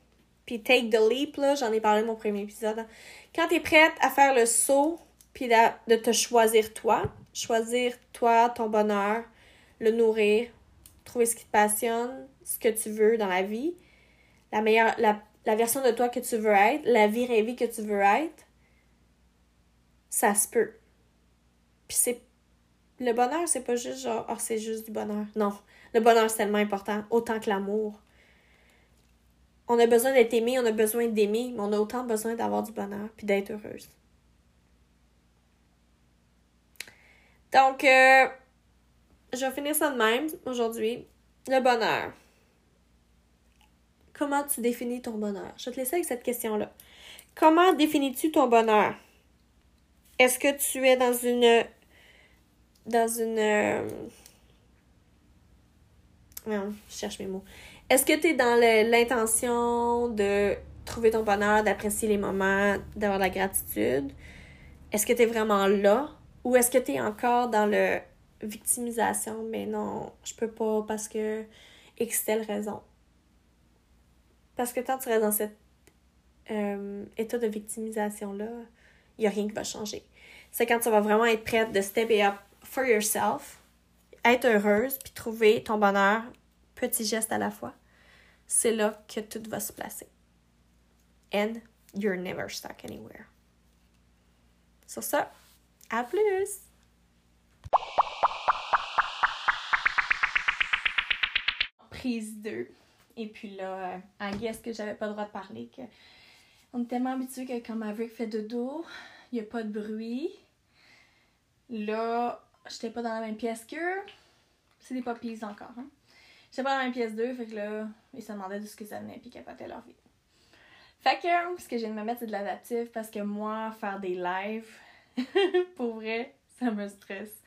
S1: puis take the leap, là, j'en ai parlé dans mon premier épisode. Hein. Quand t'es prête à faire le saut, puis de te choisir toi, choisir toi, ton bonheur, le nourrir, trouver ce qui te passionne, ce que tu veux dans la vie, la meilleure, la, la version de toi que tu veux être, la vie rêvée que tu veux être, ça se peut. Puis c'est. Le bonheur, c'est pas juste genre, oh, c'est juste du bonheur. Non. Le bonheur, c'est tellement important, autant que l'amour. On a besoin d'être aimé, on a besoin d'aimer, mais on a autant besoin d'avoir du bonheur puis d'être heureuse. Donc, euh, je vais finir ça de même aujourd'hui. Le bonheur. Comment tu définis ton bonheur? Je vais te laisser avec cette question-là. Comment définis-tu ton bonheur? Est-ce que tu es dans une. Dans une. Euh, non, je cherche mes mots. Est-ce que tu es dans l'intention de trouver ton bonheur, d'apprécier les moments, d'avoir la gratitude? Est-ce que tu es vraiment là? Ou est-ce que tu es encore dans le victimisation, mais non, je peux pas parce que X telle raison? Parce que quand tu restes dans cet euh, état de victimisation-là, il n'y a rien qui va changer. C'est quand tu vas vraiment être prête de step up for yourself, être heureuse, puis trouver ton bonheur, petit geste à la fois. C'est là que tout va se placer. And you're never stuck anywhere. Sur ça, à plus! prise 2. Et puis là, en euh, guess que j'avais pas le droit de parler, que on est tellement habitué que quand Maverick fait dodo, il n'y a pas de bruit. Là, j'étais pas dans la même pièce que. C'est des puppies encore, hein. J'étais pas dans la même pièce 2, fait que là, ils se demandaient de ce que ça venait puis capotaient leur vie. Fait que, ce que j'ai de me mettre, c'est de l'adaptif parce que moi, faire des lives, *laughs* pour vrai, ça me stresse.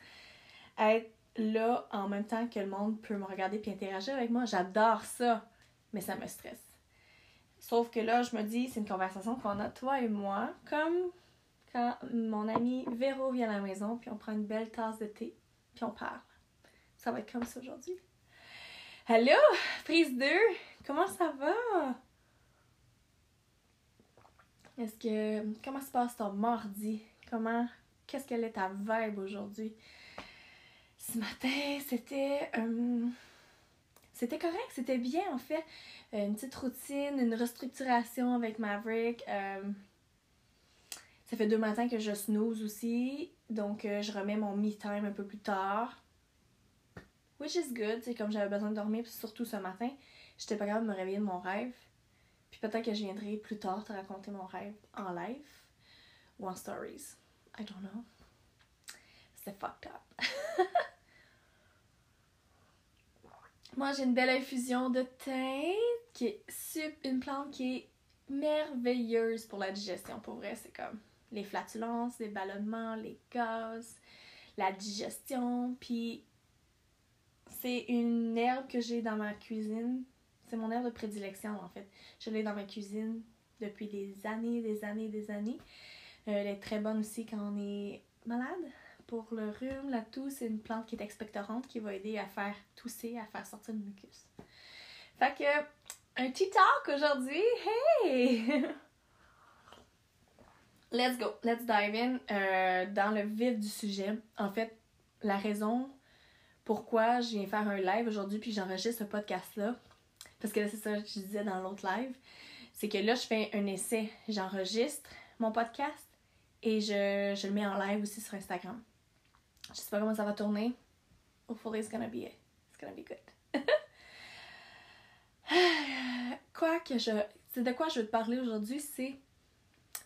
S1: Être là, en même temps que le monde peut me regarder et interagir avec moi, j'adore ça, mais ça me stresse. Sauf que là, je me dis, c'est une conversation qu'on a, toi et moi, comme quand mon ami Véro vient à la maison, puis on prend une belle tasse de thé, puis on parle. Ça va être comme ça aujourd'hui. Allô, prise 2, comment ça va? Est-ce que. Comment se passe ton mardi? Comment, qu'est-ce qu'elle est ta vibe aujourd'hui? Ce matin, c'était. euh, c'était correct, c'était bien en fait. Euh, une petite routine, une restructuration avec Maverick. euh, ça fait deux matins que je snooze aussi, donc euh, je remets mon me-time un peu plus tard. Which is good, c'est comme j'avais besoin de dormir, puis surtout ce matin, j'étais pas capable de me réveiller de mon rêve. Puis peut-être que je viendrai plus tard te raconter mon rêve en live ou en stories. I don't know. C'est fucked up. *laughs* Moi, j'ai une belle infusion de thym qui est une plante qui est merveilleuse pour la digestion. Pour vrai, c'est comme les flatulences, les ballonnements, les gaz, la digestion. Puis c'est une herbe que j'ai dans ma cuisine. C'est mon herbe de prédilection en fait. Je l'ai dans ma cuisine depuis des années, des années, des années. Euh, elle est très bonne aussi quand on est malade. Pour le rhume, la toux, c'est une plante qui est expectorante qui va aider à faire tousser, à faire sortir le mucus. Fait que, un petit talk aujourd'hui. Hey! *laughs* Let's go, let's dive in euh, dans le vif du sujet. En fait, la raison pourquoi je viens faire un live aujourd'hui puis j'enregistre ce podcast-là, parce que c'est ça que je disais dans l'autre live, c'est que là, je fais un essai. J'enregistre mon podcast et je, je le mets en live aussi sur Instagram. Je sais pas comment ça va tourner. Hopefully it's gonna be, it's gonna be good. *laughs* quoi que je... C'est de quoi je veux te parler aujourd'hui, c'est...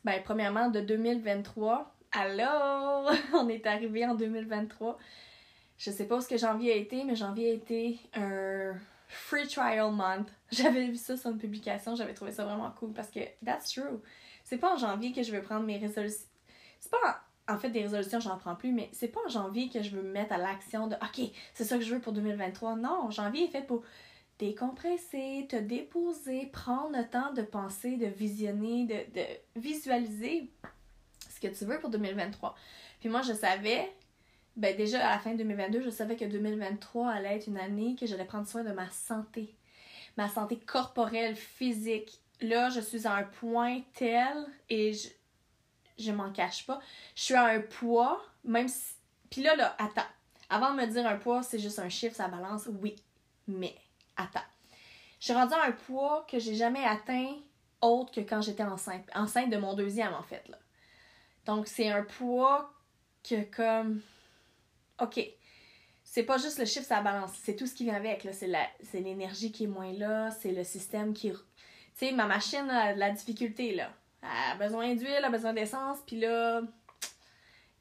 S1: Ben, premièrement, de 2023. Allô! *laughs* On est arrivé en 2023. Je sais pas où ce que janvier a été, mais janvier a été un free trial month. *laughs* J'avais vu ça sur une publication, j'avais trouvé ça vraiment cool parce que that's true. C'est pas en janvier que je veux prendre mes résolutions. C'est pas en, en fait des résolutions, j'en prends plus, mais c'est pas en janvier que je veux me mettre à l'action de OK, c'est ça que je veux pour 2023. Non, janvier est fait pour décompresser, te déposer, prendre le temps de penser, de visionner, de, de visualiser ce que tu veux pour 2023. Puis moi, je savais ben déjà à la fin 2022, je savais que 2023 allait être une année que j'allais prendre soin de ma santé. Ma santé corporelle, physique. Là, je suis à un point tel et je, je m'en cache pas. Je suis à un poids, même si. Puis là, là, attends. Avant de me dire un poids, c'est juste un chiffre, ça balance. Oui. Mais, attends. Je suis rendue à un poids que j'ai jamais atteint autre que quand j'étais enceinte. De mon deuxième, en fait, là. Donc, c'est un poids que, comme OK, c'est pas juste le chiffre, ça balance. C'est tout ce qui vient avec. Là. C'est, la, l'énergie qui est moins là. C'est le système qui. Tu sais, ma machine a de la difficulté. là. Elle a besoin d'huile, elle a besoin d'essence. Puis là,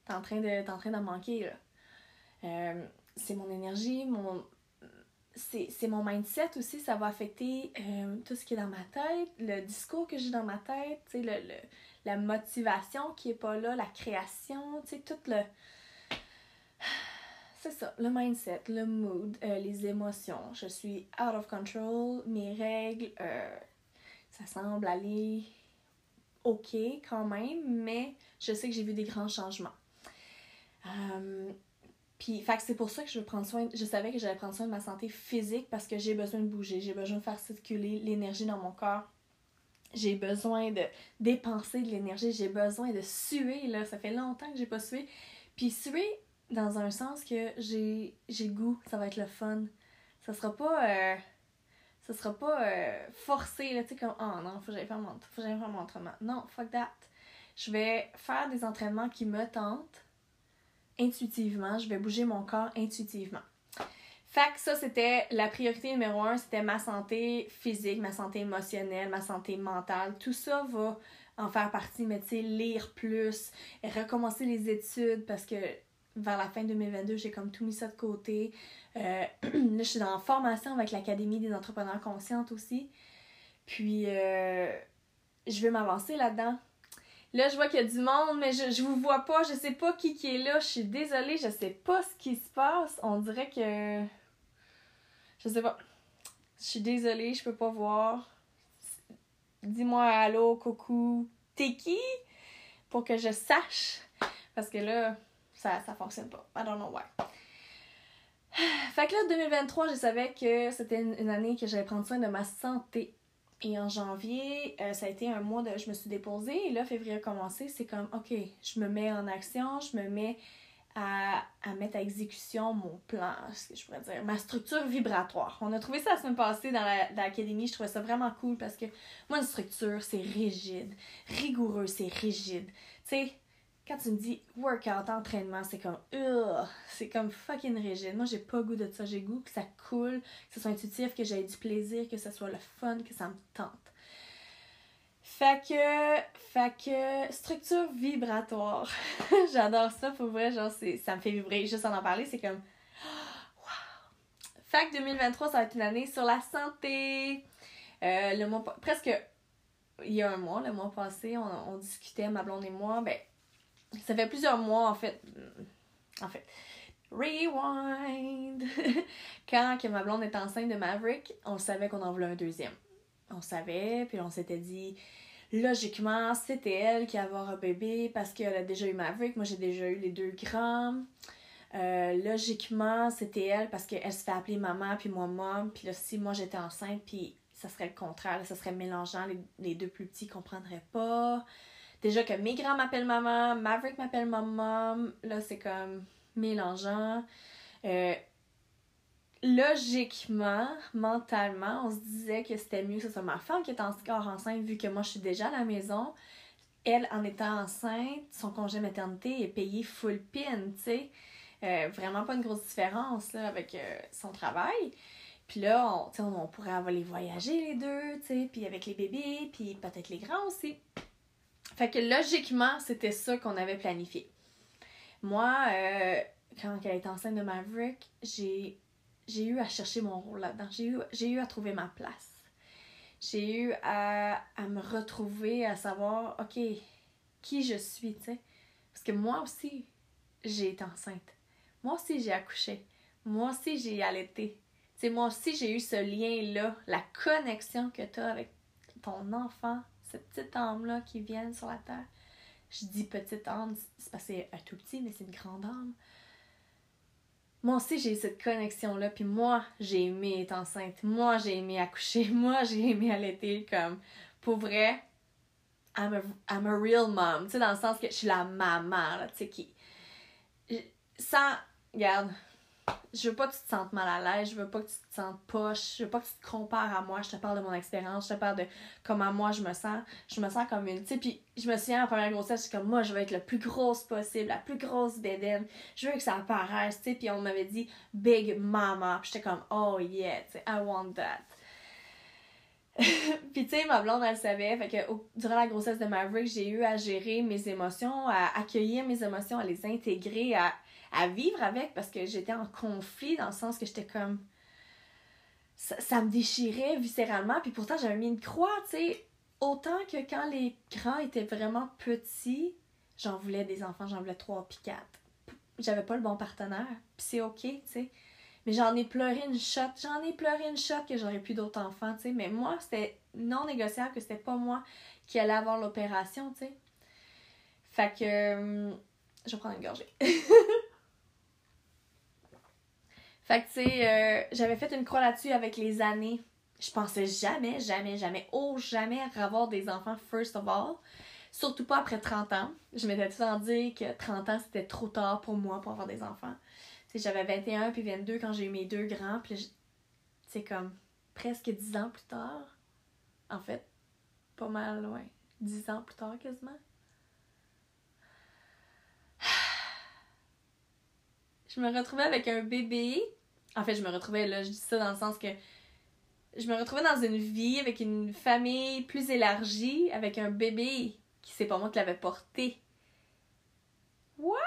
S1: t'es en train de, en train d'en manquer. Là. Euh, c'est mon énergie, mon. C'est, mon mindset aussi. Ça va affecter euh, tout ce qui est dans ma tête, le discours que j'ai dans ma tête, le, le, la motivation qui est pas là, la création, tout le *sighs* c'est ça, le mindset, le mood, euh, les émotions. Je suis out of control, mes règles, euh, ça semble aller ok quand même, mais je sais que j'ai vu des grands changements. Puis, fait c'est pour ça que je veux prendre soin, je savais que j'allais prendre soin de ma santé physique parce que j'ai besoin de bouger, j'ai besoin de faire circuler l'énergie dans mon corps. J'ai besoin de dépenser de l'énergie, j'ai besoin de suer, là. Ça fait longtemps que j'ai pas sué. Puis suer, dans un sens que j'ai goût, ça va être le fun. Ça sera pas euh, ça sera pas euh, forcé là, tu sais comme oh non, faut que j'aille faire faire mon entraînement. Non, fuck that. Je vais faire des entraînements qui me tentent intuitivement, je vais bouger mon corps intuitivement. Fait que ça, c'était la priorité numéro un, c'était ma santé physique, ma santé émotionnelle, ma santé mentale. Tout ça va en faire partie, mais tu sais, lire plus, recommencer les études parce que vers la fin 2022, j'ai comme tout mis ça de côté. Euh, *clears throat* là, je suis dans formation avec l'Académie des entrepreneurs conscientes aussi. Puis, euh, je veux m'avancer là-dedans. Là, je vois qu'il y a du monde, mais je, je vous vois pas. Je sais pas qui qui est là. Je suis désolée, je sais pas ce qui se passe. On dirait que... Je sais pas. Je suis désolée, je peux pas voir. Dis-moi allô, coucou. T'es qui? Pour que je sache. Parce que là, ça, ça fonctionne pas. I don't know why. *sighs* Fait que là, 2023, je savais que c'était une, une année que j'allais prendre soin de ma santé. Et en janvier, euh, ça a été un mois de je me suis déposée. Et là, février a commencé. C'est comme, OK, je me mets en action, je me mets à, à, mettre à exécution mon plan, ce que je pourrais dire, ma structure vibratoire. On a trouvé ça la semaine passée dans l'académie. je trouvais ça vraiment cool parce que moi, une structure, c'est rigide. Rigoureux, c'est rigide. Tu sais, quand tu me dis workout, entraînement, c'est comme, c'est comme fucking rigide. Moi, j'ai pas goût de ça. J'ai goût que ça coule, que ce soit intuitif, que j'aie du plaisir, que ce soit le fun, que ça me tente. Fait que, fait que, structure vibratoire. *laughs* J'adore ça, pour vrai, genre, ça me fait vibrer. Juste en en parler, c'est comme, *gasps* wow! Fait que 2023, ça va être une année sur la santé. Euh, le mois, presque, il y a un mois, le mois passé, on, on discutait, ma blonde et moi, ben, ça fait plusieurs mois, en fait. En fait. Rewind! *laughs* Quand que ma blonde est enceinte de Maverick, on savait qu'on en voulait un deuxième. On savait, puis on s'était dit, logiquement, c'était elle qui allait avoir un bébé parce qu'elle a déjà eu Maverick. Moi, j'ai déjà eu les deux grands. Euh, logiquement, c'était elle parce qu'elle se fait appeler maman, puis moi, mom. Puis là, si moi j'étais enceinte, puis ça serait le contraire, ça serait mélangeant, les, les deux plus petits comprendraient pas. Déjà que mes grands m'appellent maman, Maverick m'appelle maman, là c'est comme mélangeant. Euh, logiquement, mentalement, on se disait que c'était mieux que ce soit ma femme qui est encore enceinte vu que moi je suis déjà à la maison. Elle, en étant enceinte, son congé maternité est payé full pin, tu sais. Euh, vraiment pas une grosse différence là, avec euh, son travail. Puis là, on, on, on pourrait aller voyager les deux, tu sais, puis avec les bébés, puis peut-être les grands aussi. Fait que logiquement, c'était ça qu'on avait planifié. Moi, euh, quand elle était enceinte de Maverick, j'ai, eu à chercher mon rôle là-dedans. J'ai eu, eu à trouver ma place. J'ai eu à, à me retrouver, à savoir, OK, qui je suis, tu sais. Parce que moi aussi, j'ai été enceinte. Moi aussi, j'ai accouché. Moi aussi, j'ai allaité. Tu sais, moi aussi, j'ai eu ce lien-là, la connexion que tu as avec ton enfant, cette petite âme-là qui vient sur la terre. Je dis petite âme, c'est parce que c'est un tout petit, mais c'est une grande âme. Moi aussi, j'ai cette connexion-là, puis moi, j'ai aimé être enceinte. Moi, j'ai aimé accoucher. *laughs* Moi, j'ai aimé allaiter, comme, pour vrai, I'm a, I'm a real mom. Tu sais, dans le sens que je suis la maman, là, tu sais, qui... Sans... Regarde, je veux pas que tu te sentes mal à l'aise, je veux pas que tu te sentes poche, je veux pas que tu te compares à moi, je te parle de mon expérience, je te parle de comment moi je me sens, je me sens comme une, tu sais, puis je me souviens en première grossesse, je suis comme moi je veux être la plus grosse possible, la plus grosse bédaine, je veux que ça apparaisse, tu sais, puis on m'avait dit big mama, j'étais comme oh yeah, tu sais, I want that. *laughs* puis tu sais, ma blonde, elle savait. Fait que durant la grossesse de Maverick, j'ai eu à gérer mes émotions, à accueillir mes émotions, à les intégrer, à à vivre avec parce que j'étais en conflit dans le sens que j'étais comme. Ça, me déchirait viscéralement, puis pourtant j'avais mis une croix, tu sais. Autant que quand les grands étaient vraiment petits, j'en voulais des enfants, j'en voulais trois puis quatre. J'avais pas le bon partenaire, puis c'est ok, tu sais. Mais j'en ai pleuré une shot, j'en ai pleuré une shot que j'aurais plus d'autres enfants, tu sais. Mais moi, c'était non négociable que c'était pas moi qui allais avoir l'opération, tu sais. Fait que. Hum, je vais prendre une gorgée. *laughs* Fait que, tu sais, euh, j'avais fait une croix là-dessus avec les années. Je pensais jamais, jamais, jamais, oh, jamais avoir des enfants, first of all. Surtout pas après 30 ans. Je m'étais le dit que 30 ans, c'était trop tard pour moi pour avoir des enfants. Tu sais, j'avais 21 puis 22 quand j'ai eu mes deux grands. Puis, c'est comme presque 10 ans plus tard. En fait, pas mal loin. 10 ans plus tard quasiment. *sighs* Je me retrouvais avec un bébé en fait, je me retrouvais là, je dis ça dans le sens que je me retrouvais dans une vie avec une famille plus élargie, avec un bébé qui c'est pas moi qui l'avais porté. What?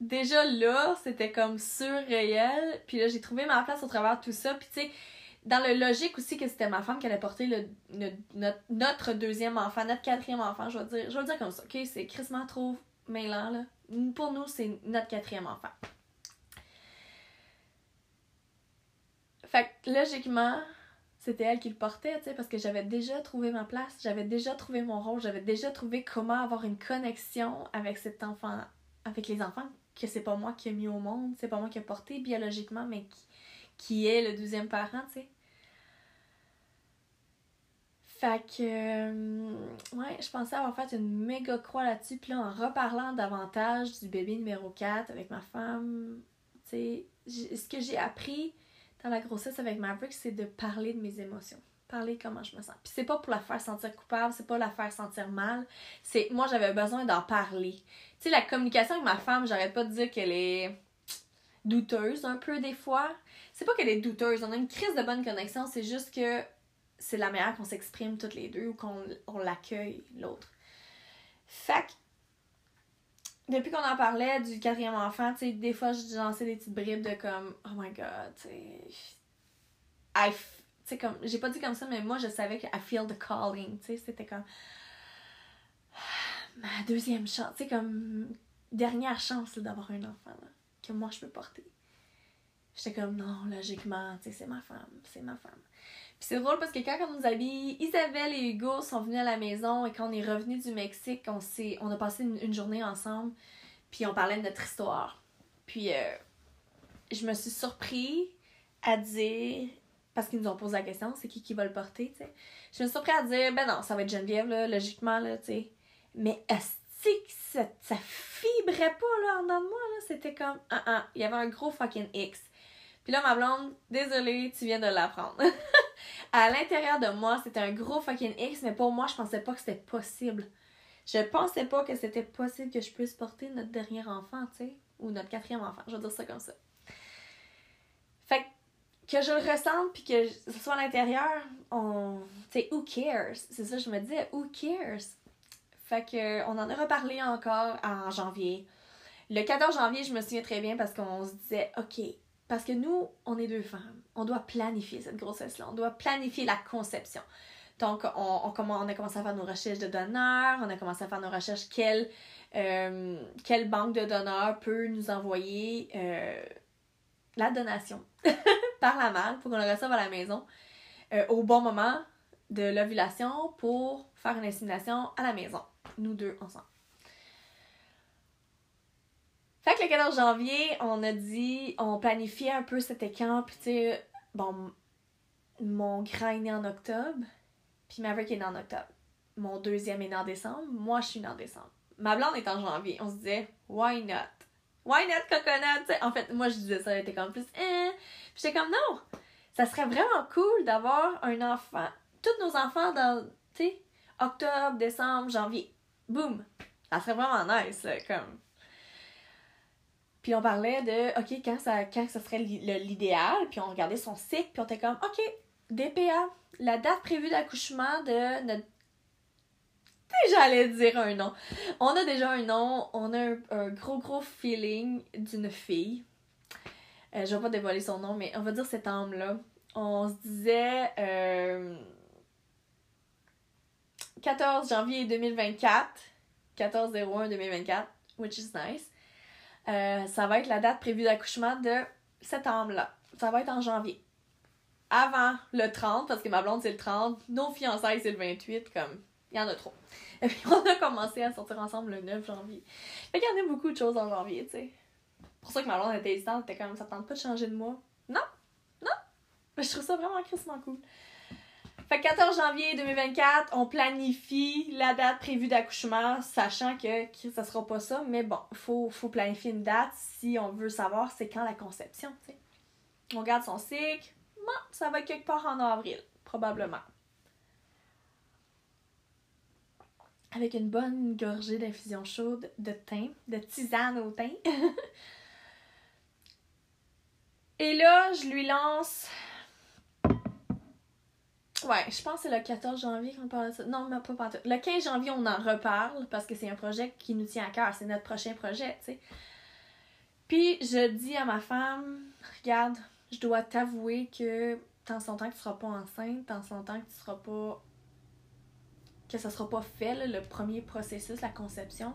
S1: Déjà là, c'était comme surréel. Puis là, j'ai trouvé ma place au travers de tout ça. Puis tu sais, dans le logique aussi que c'était ma femme qui allait porter notre, deuxième enfant, notre quatrième enfant, je vais dire, je vais dire comme ça, ok? C'est Chris trop mêlant, là. Pour nous, c'est notre quatrième enfant. Fait que logiquement, c'était elle qui le portait, tu sais, parce que j'avais déjà trouvé ma place, j'avais déjà trouvé mon rôle, j'avais déjà trouvé comment avoir une connexion avec cet enfant, avec les enfants que c'est pas moi qui ai mis au monde, c'est pas moi qui ai porté biologiquement, mais qui, est le deuxième parent, tu sais. Fait que, euh, ouais, je pensais avoir fait une méga croix là-dessus. Puis là, en reparlant davantage du bébé numéro 4 avec ma femme, tu sais, ce que j'ai appris la grossesse avec Maverick, c'est de parler de mes émotions. Parler comment je me sens. Puis c'est pas pour la faire sentir coupable, c'est pas la faire sentir mal. C'est, moi, j'avais besoin d'en parler. Tu sais, la communication avec ma femme, j'arrête pas de dire qu'elle est douteuse un peu des fois. C'est pas qu'elle est douteuse, on a une crise de bonne connexion, c'est juste que c'est la meilleure qu'on s'exprime toutes les deux ou qu'on on l'accueille l'autre. Fait depuis qu'on en parlait du quatrième enfant, tu sais, des fois, je lançais des petites bribes de comme, oh my god, tu sais. Comme, j'ai pas dit comme ça, mais moi, je savais que I feel the calling, tu sais, c'était comme. Ma deuxième chance, tu sais, comme, dernière chance d'avoir un enfant, là, que moi, je peux porter. J'étais comme, non, logiquement, tu sais, c'est ma femme, c'est ma femme c'est drôle parce que quand on nous habille, Isabelle et Hugo sont venus à la maison et quand on est revenu du Mexique, on, on a passé une, journée ensemble, puis on parlait de notre histoire. Puis euh, je me suis surpris à dire, parce qu'ils nous ont posé la question, c'est qui qui va le porter, tu sais. Je me suis surpris à dire, ben non, ça va être Geneviève, là, logiquement, là, tu sais. Mais est-ce ça, ça fibrait pas, là, en dedans de moi, là? C'était comme, ah, ah, il y avait un gros fucking X. Puis là, ma blonde, désolée, tu viens de l'apprendre. *laughs* à l'intérieur de moi, c'était un gros fucking X, mais pour moi, je pensais pas que c'était possible. Je pensais pas que c'était possible que je puisse porter notre dernier enfant, tu sais, ou notre quatrième enfant, je vais dire ça comme ça. Fait que je le ressente puis que ce soit à l'intérieur, on. Tu sais, who cares? C'est ça, je me disais, who cares? Fait que, on en a reparlé encore en janvier. Le 14 janvier, je me souviens très bien parce qu'on se disait, OK, parce que nous, on est deux femmes. On doit planifier cette grossesse-là. On doit planifier la conception. Donc, on, a commencé à faire nos recherches de donneurs. On a commencé à faire nos recherches quelle, euh, quelle banque de donneurs peut nous envoyer euh, la donation *laughs* par la malle pour qu'on le reçoive à la maison euh, au bon moment de l'ovulation pour faire une insémination à la maison. Nous deux ensemble. Fait que le 14 janvier, on a dit, on planifiait un peu cet écran, puis tu sais, bon, mon grand est né en octobre, puis Maverick est né en octobre. Mon deuxième est né en décembre, moi je suis née en décembre. Ma blonde est en janvier. On se disait, why not? Why not coconut? en fait, moi je disais ça, elle était comme plus, eh. Puis j'étais comme, non, ça serait vraiment cool d'avoir un enfant, tous nos enfants dans, tu sais, octobre, décembre, janvier. Boum! Ça serait vraiment nice, là, comme puis on parlait de, OK, quand ça, quand serait l'idéal, puis on regardait son cycle, puis on était comme, OK, DPA, la date prévue d'accouchement de notre. J'allais dire un nom. On a déjà un nom, on a un, gros gros feeling d'une fille. Euh, je vais pas dévoiler son nom, mais on va dire cet homme-là. On se disait euh, 14 janvier 2024. 14-01 2024, which is nice. Euh, ça va être la date prévue d'accouchement de septembre-là. Ça va être en janvier. Avant le 30, parce que ma blonde c'est le 30, nos fiançailles c'est le 28, comme, il y en a trop. *laughs* Et puis on a commencé à sortir ensemble le 9 janvier. Fait qu'il y en a beaucoup de choses en janvier, tu sais. pour ça que ma blonde était hésitante, était comme, ça tente pas de changer de mois. Non! Non! Mais je trouve ça vraiment crissement cool. Fait que 14 janvier 2024, on planifie la date prévue d'accouchement, sachant que, ça sera pas ça, mais bon, faut, faut planifier une date si on veut savoir c'est quand la conception, sais. On garde son cycle, bon, ça va quelque part en avril, probablement. Avec une bonne gorgée d'infusion chaude de thym, de tisane au thym. *laughs* Et là, je lui lance Ouais, je pense que c'est le 14 janvier qu'on parle de ça. Non, mais pas, pas Le 15 janvier, on en reparle parce que c'est un projet qui nous tient à cœur. C'est notre prochain projet, tu sais. Puis je dis à ma femme, regarde, je dois t'avouer que tant longtemps que tu seras pas enceinte, tant longtemps que tu seras pas. que ça sera pas fait, le premier processus, la conception,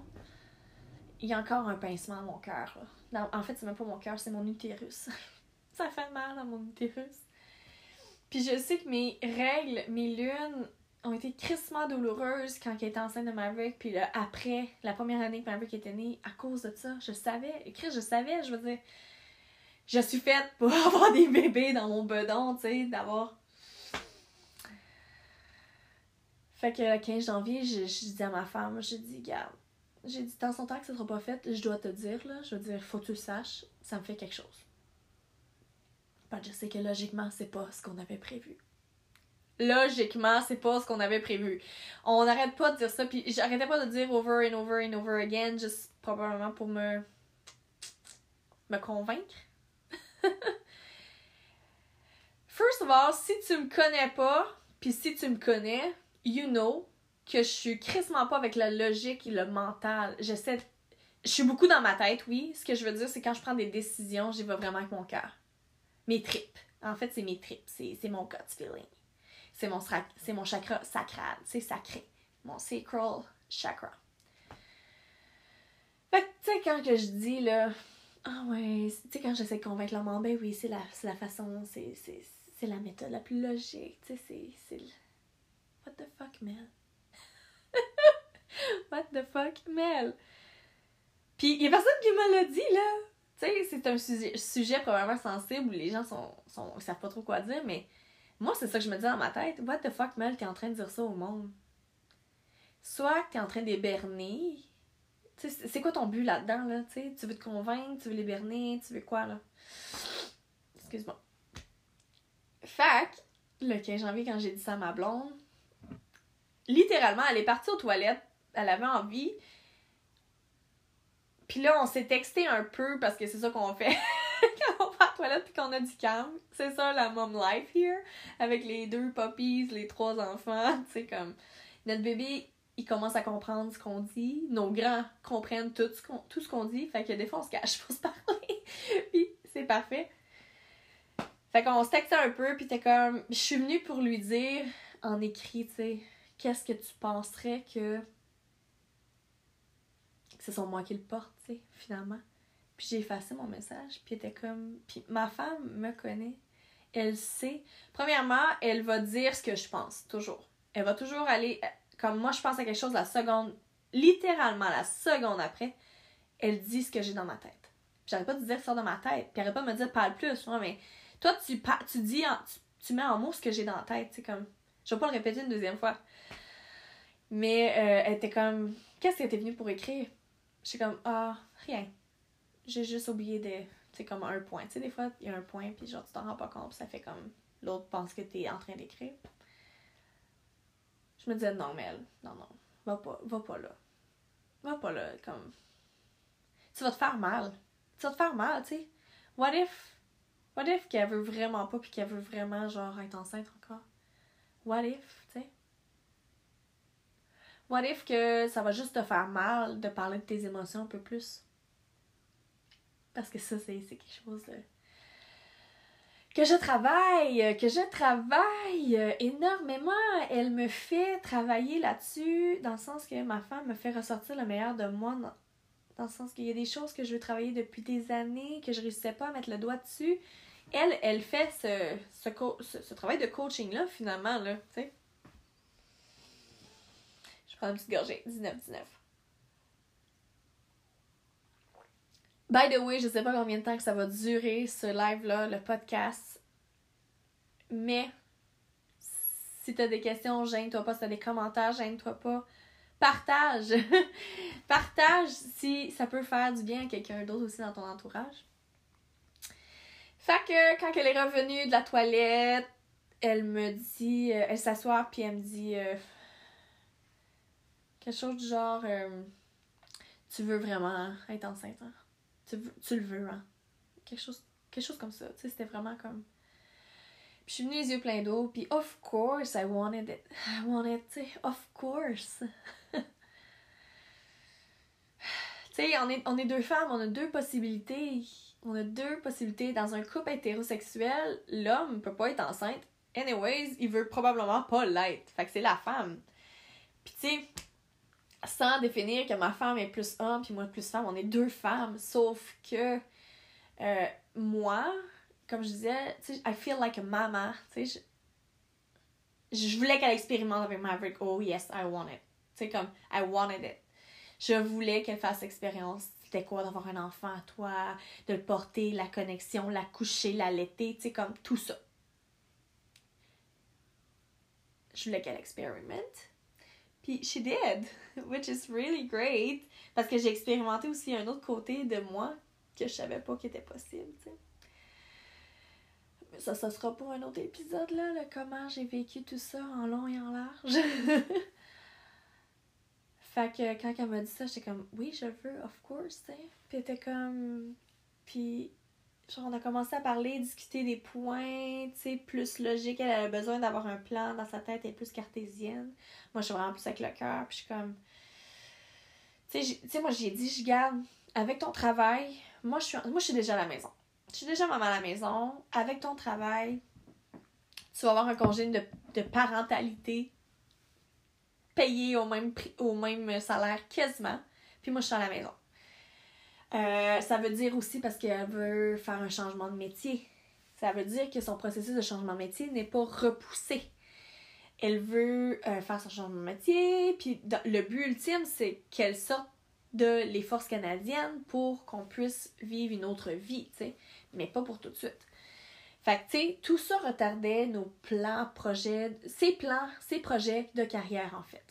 S1: il y a encore un pincement à mon cœur. En fait, c'est même pas mon cœur, c'est mon utérus. *laughs* ça fait mal à mon utérus. Puis je sais que mes règles, mes lunes ont été crissement douloureuses quand elle était enceinte de Maverick. Puis là, après, la première année que Maverick était né, à cause de ça, je savais. Chris, je savais, je veux dire, je suis faite pour *laughs* avoir des bébés dans mon bedon, tu sais, d'avoir. Fait que le 15 janvier, je, je dis à ma femme, j'ai dit, garde, j'ai dit, dans son temps que ça sera pas fait, je dois te dire, là, je veux dire, faut que tu le saches, ça me fait quelque chose. Ben, je sais que logiquement, c'est pas ce qu'on avait prévu. Logiquement, c'est pas ce qu'on avait prévu. On n'arrête pas de dire ça, puis j'arrêtais pas de dire over and over and over again, juste probablement pour me. me convaincre. *laughs* First of all, si tu me connais pas, puis si tu me connais, you know que je suis crissement pas avec la logique et le mental. J'essaie. Je suis beaucoup dans ma tête, oui. Ce que je veux dire, c'est quand je prends des décisions, j'y vais vraiment avec mon cœur. Mes tripes. En fait, c'est mes tripes. C'est mon gut feeling. C'est mon, mon chakra sacral. C'est sacré. Mon sacral chakra. Fait que, tu sais, quand que je dis, là, ah ouais, tu sais, quand j'essaie de convaincre le monde, ben oui, c'est la, la façon, c'est la méthode la plus logique, tu sais, c'est. What the fuck, Mel? *laughs* What the fuck, Mel? Pis y a personne qui me l'a dit, là. Tu sais, c'est un sujet, sujet, probablement sensible où les gens sont, sont, savent pas trop quoi dire, mais moi, c'est ça que je me dis dans ma tête. What the fuck, Mel, t'es en train de dire ça au monde? Soit t'es en train sais, c'est quoi ton but là-dedans, là? Tu sais, tu veux te convaincre, tu veux les berner, tu veux quoi, là? Excuse-moi. Fac, le 15 janvier, quand j'ai dit ça à ma blonde, littéralement, elle est partie aux toilettes, elle avait envie. Puis là, on s'est texté un peu parce que c'est ça qu'on fait *laughs* quand on va aux toilettes puis qu'on a du calme. C'est ça la mom life here avec les deux puppies, les trois enfants, *laughs* tu sais comme notre bébé, il commence à comprendre ce qu'on dit, nos grands comprennent tout ce qu'on tout ce qu'on dit, fait que des fois on se cache pour se parler. *laughs* puis c'est parfait. Fait qu'on se textait un peu puis t'es comme je suis venue pour lui dire en écrit, tu sais qu'est-ce que tu penserais que. que ce sont moi qui le porte, tu finalement. Puis j'ai effacé mon message, puis était comme. Puis ma femme me connaît. Elle sait. Premièrement, elle va dire ce que je pense, toujours. Elle va toujours aller. Comme moi, je pense à quelque chose la seconde. Littéralement, la seconde après, elle dit ce que j'ai dans ma tête. J'arrête pas de dire ça dans ma tête. Puis arrête pas de me dire parle plus. mais toi, tu, tu dis, tu, tu mets en mots ce que j'ai dans la tête. C'est comme. Je vais pas le répéter une deuxième fois. Mais euh, elle était comme Qu'est-ce que t'es venue pour écrire? J'étais comme Ah, rien. J'ai juste oublié de. C'est comme un point. Tu sais, des fois, il y a un point, puis genre, tu t'en rends pas compte, ça fait comme l'autre pense que t'es en train d'écrire. Je me disais Non, mais elle, non, non, va pas, va pas là. Va pas là, comme. Tu vas te faire mal. Tu vas te faire mal, tu sais. What if. What if qu'elle veut vraiment pas, puis qu'elle veut vraiment, genre, être enceinte encore? What if? What if que ça va juste te faire mal de parler de tes émotions un peu plus? Parce que ça, c'est quelque chose que je travaille, que je travaille énormément. Elle me fait travailler là-dessus, dans le sens que ma femme me fait ressortir le meilleur de moi, dans, le sens qu'il y a des choses que je veux travailler depuis des années, que je réussissais pas à mettre le doigt dessus. Elle, elle fait ce, ce, ce travail de coaching-là, finalement, là, tu sais prends une petite gorgée. 19, 19. By the way, je sais pas combien de temps que ça va durer ce live-là, le podcast. Mais si t'as des questions, gêne-toi pas. Si t'as des commentaires, gêne-toi pas. Partage! *laughs* Partage si ça peut faire du bien à quelqu'un d'autre aussi dans ton entourage. Fait que quand elle est revenue de la toilette, elle me dit, euh, elle s'assoit puis elle me dit, euh, Quelque chose du genre, euh, tu veux vraiment être enceinte, hein? Tu, tu le veux, hein? Quelque chose, quelque chose comme ça. Tu sais, c'était vraiment comme. Puis je suis venue les yeux pleins d'eau, puis of course, I wanted it. I wanted, tu sais, of course. *laughs* tu sais, on est, on est deux femmes, on a deux possibilités. On a deux possibilités. Dans un couple hétérosexuel, l'homme peut pas être enceinte. Anyways, il veut probablement pas l'être. Fait que c'est la femme. Puis tu sais, sans définir que ma femme est plus homme puis moi plus femme, on est deux femmes, sauf que euh, moi, comme je disais, I feel like a mama, je, je voulais qu'elle expérimente avec Maverick, oh yes, I want it, tu comme, I wanted it. Je voulais qu'elle fasse l'expérience, c'était quoi d'avoir un enfant à toi, de le porter, la connexion, la coucher, l'allaiter, tu sais, comme tout ça. Je voulais qu'elle expérimente. Puis she did, which is really great. Parce que j'ai expérimenté aussi un autre côté de moi que je savais pas qu'il était possible. Mais ça, ça sera pour un autre épisode, là, le comment j'ai vécu tout ça en long et en large. *laughs* fait que quand elle m'a dit ça, j'étais comme, oui, je veux, of course, tu sais. Puis était comme. Puis, genre, on a commencé à parler, discuter des points, tu sais, plus logique. Elle avait besoin d'avoir un plan dans sa tête, elle est plus cartésienne. Moi, je suis vraiment plus avec le cœur, puis je suis comme. Tu sais, moi, j'ai dit, je garde, avec ton travail, moi je, suis, déjà à la maison. Je suis déjà maman à la maison. Avec ton travail, tu vas avoir un congé de, de parentalité payé au même, prix, au même salaire quasiment. Puis moi, je suis à la maison. Euh, ça veut dire aussi parce qu'elle veut faire un changement de métier. Ça veut dire que son processus de changement de métier n'est pas repoussé. Elle veut euh, faire son changement de métier, puis le but ultime, c'est qu'elle sorte de les forces canadiennes pour qu'on puisse vivre une autre vie, tu sais, mais pas pour tout de suite. Fait que, tu sais, tout ça retardait nos plans, projets, ses plans, ses projets de carrière, en fait.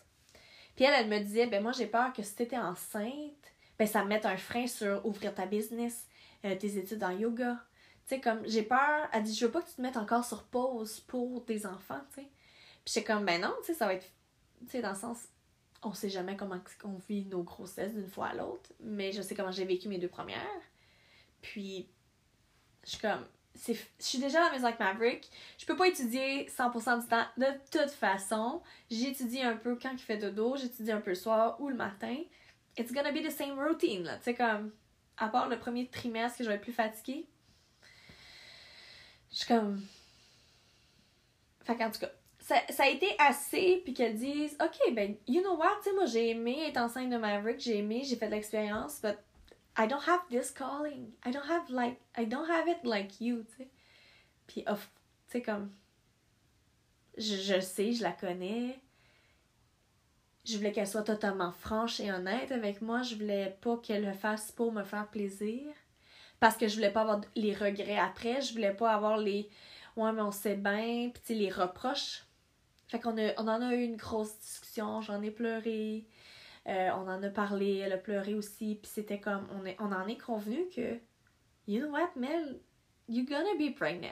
S1: Puis elle, elle me disait, ben moi, j'ai peur que si t'étais enceinte, ben ça me mette un frein sur ouvrir ta business, euh, tes études en yoga. Tu sais, comme, j'ai peur, elle dit, je veux pas que tu te mettes encore sur pause pour tes enfants, tu sais. Puis j'ai comme, ben non, tu sais, ça va être, tu sais, dans le sens, on sait jamais comment on vit nos grossesses d'une fois à l'autre, mais je sais comment j'ai vécu mes deux premières. Puis, je suis comme, je suis déjà à la maison avec Maverick. Je peux pas étudier 100% du temps de toute façon. J'étudie un peu quand il fait dodo, j'étudie un peu le soir ou le matin. It's gonna be the same routine, là. Tu sais, comme, à part le premier trimestre que je vais être plus fatiguée. Je suis comme. Fait qu'en tout cas, ça, a été assez, puis qu'elles disent, OK, ben, you know what, tu sais, moi, j'ai aimé être enceinte de Maverick, j'ai aimé, j'ai fait de l'expérience, but I don't have this calling. I don't have, like, I don't have it like you, tu sais. Puis, tu sais, comme, je, je sais, je la connais. Je voulais qu'elle soit totalement franche et honnête avec moi. Je voulais pas qu'elle le fasse pour me faire plaisir. Parce que je voulais pas avoir les regrets après. Je voulais pas avoir les. Ouais, mais on sait bien. Puis, les reproches fait qu'on on en a eu une grosse discussion, j'en ai pleuré, euh, on en a parlé, elle a pleuré aussi, puis c'était comme, on, est, on en est convenu que, you know what, Mel, you're gonna be pregnant.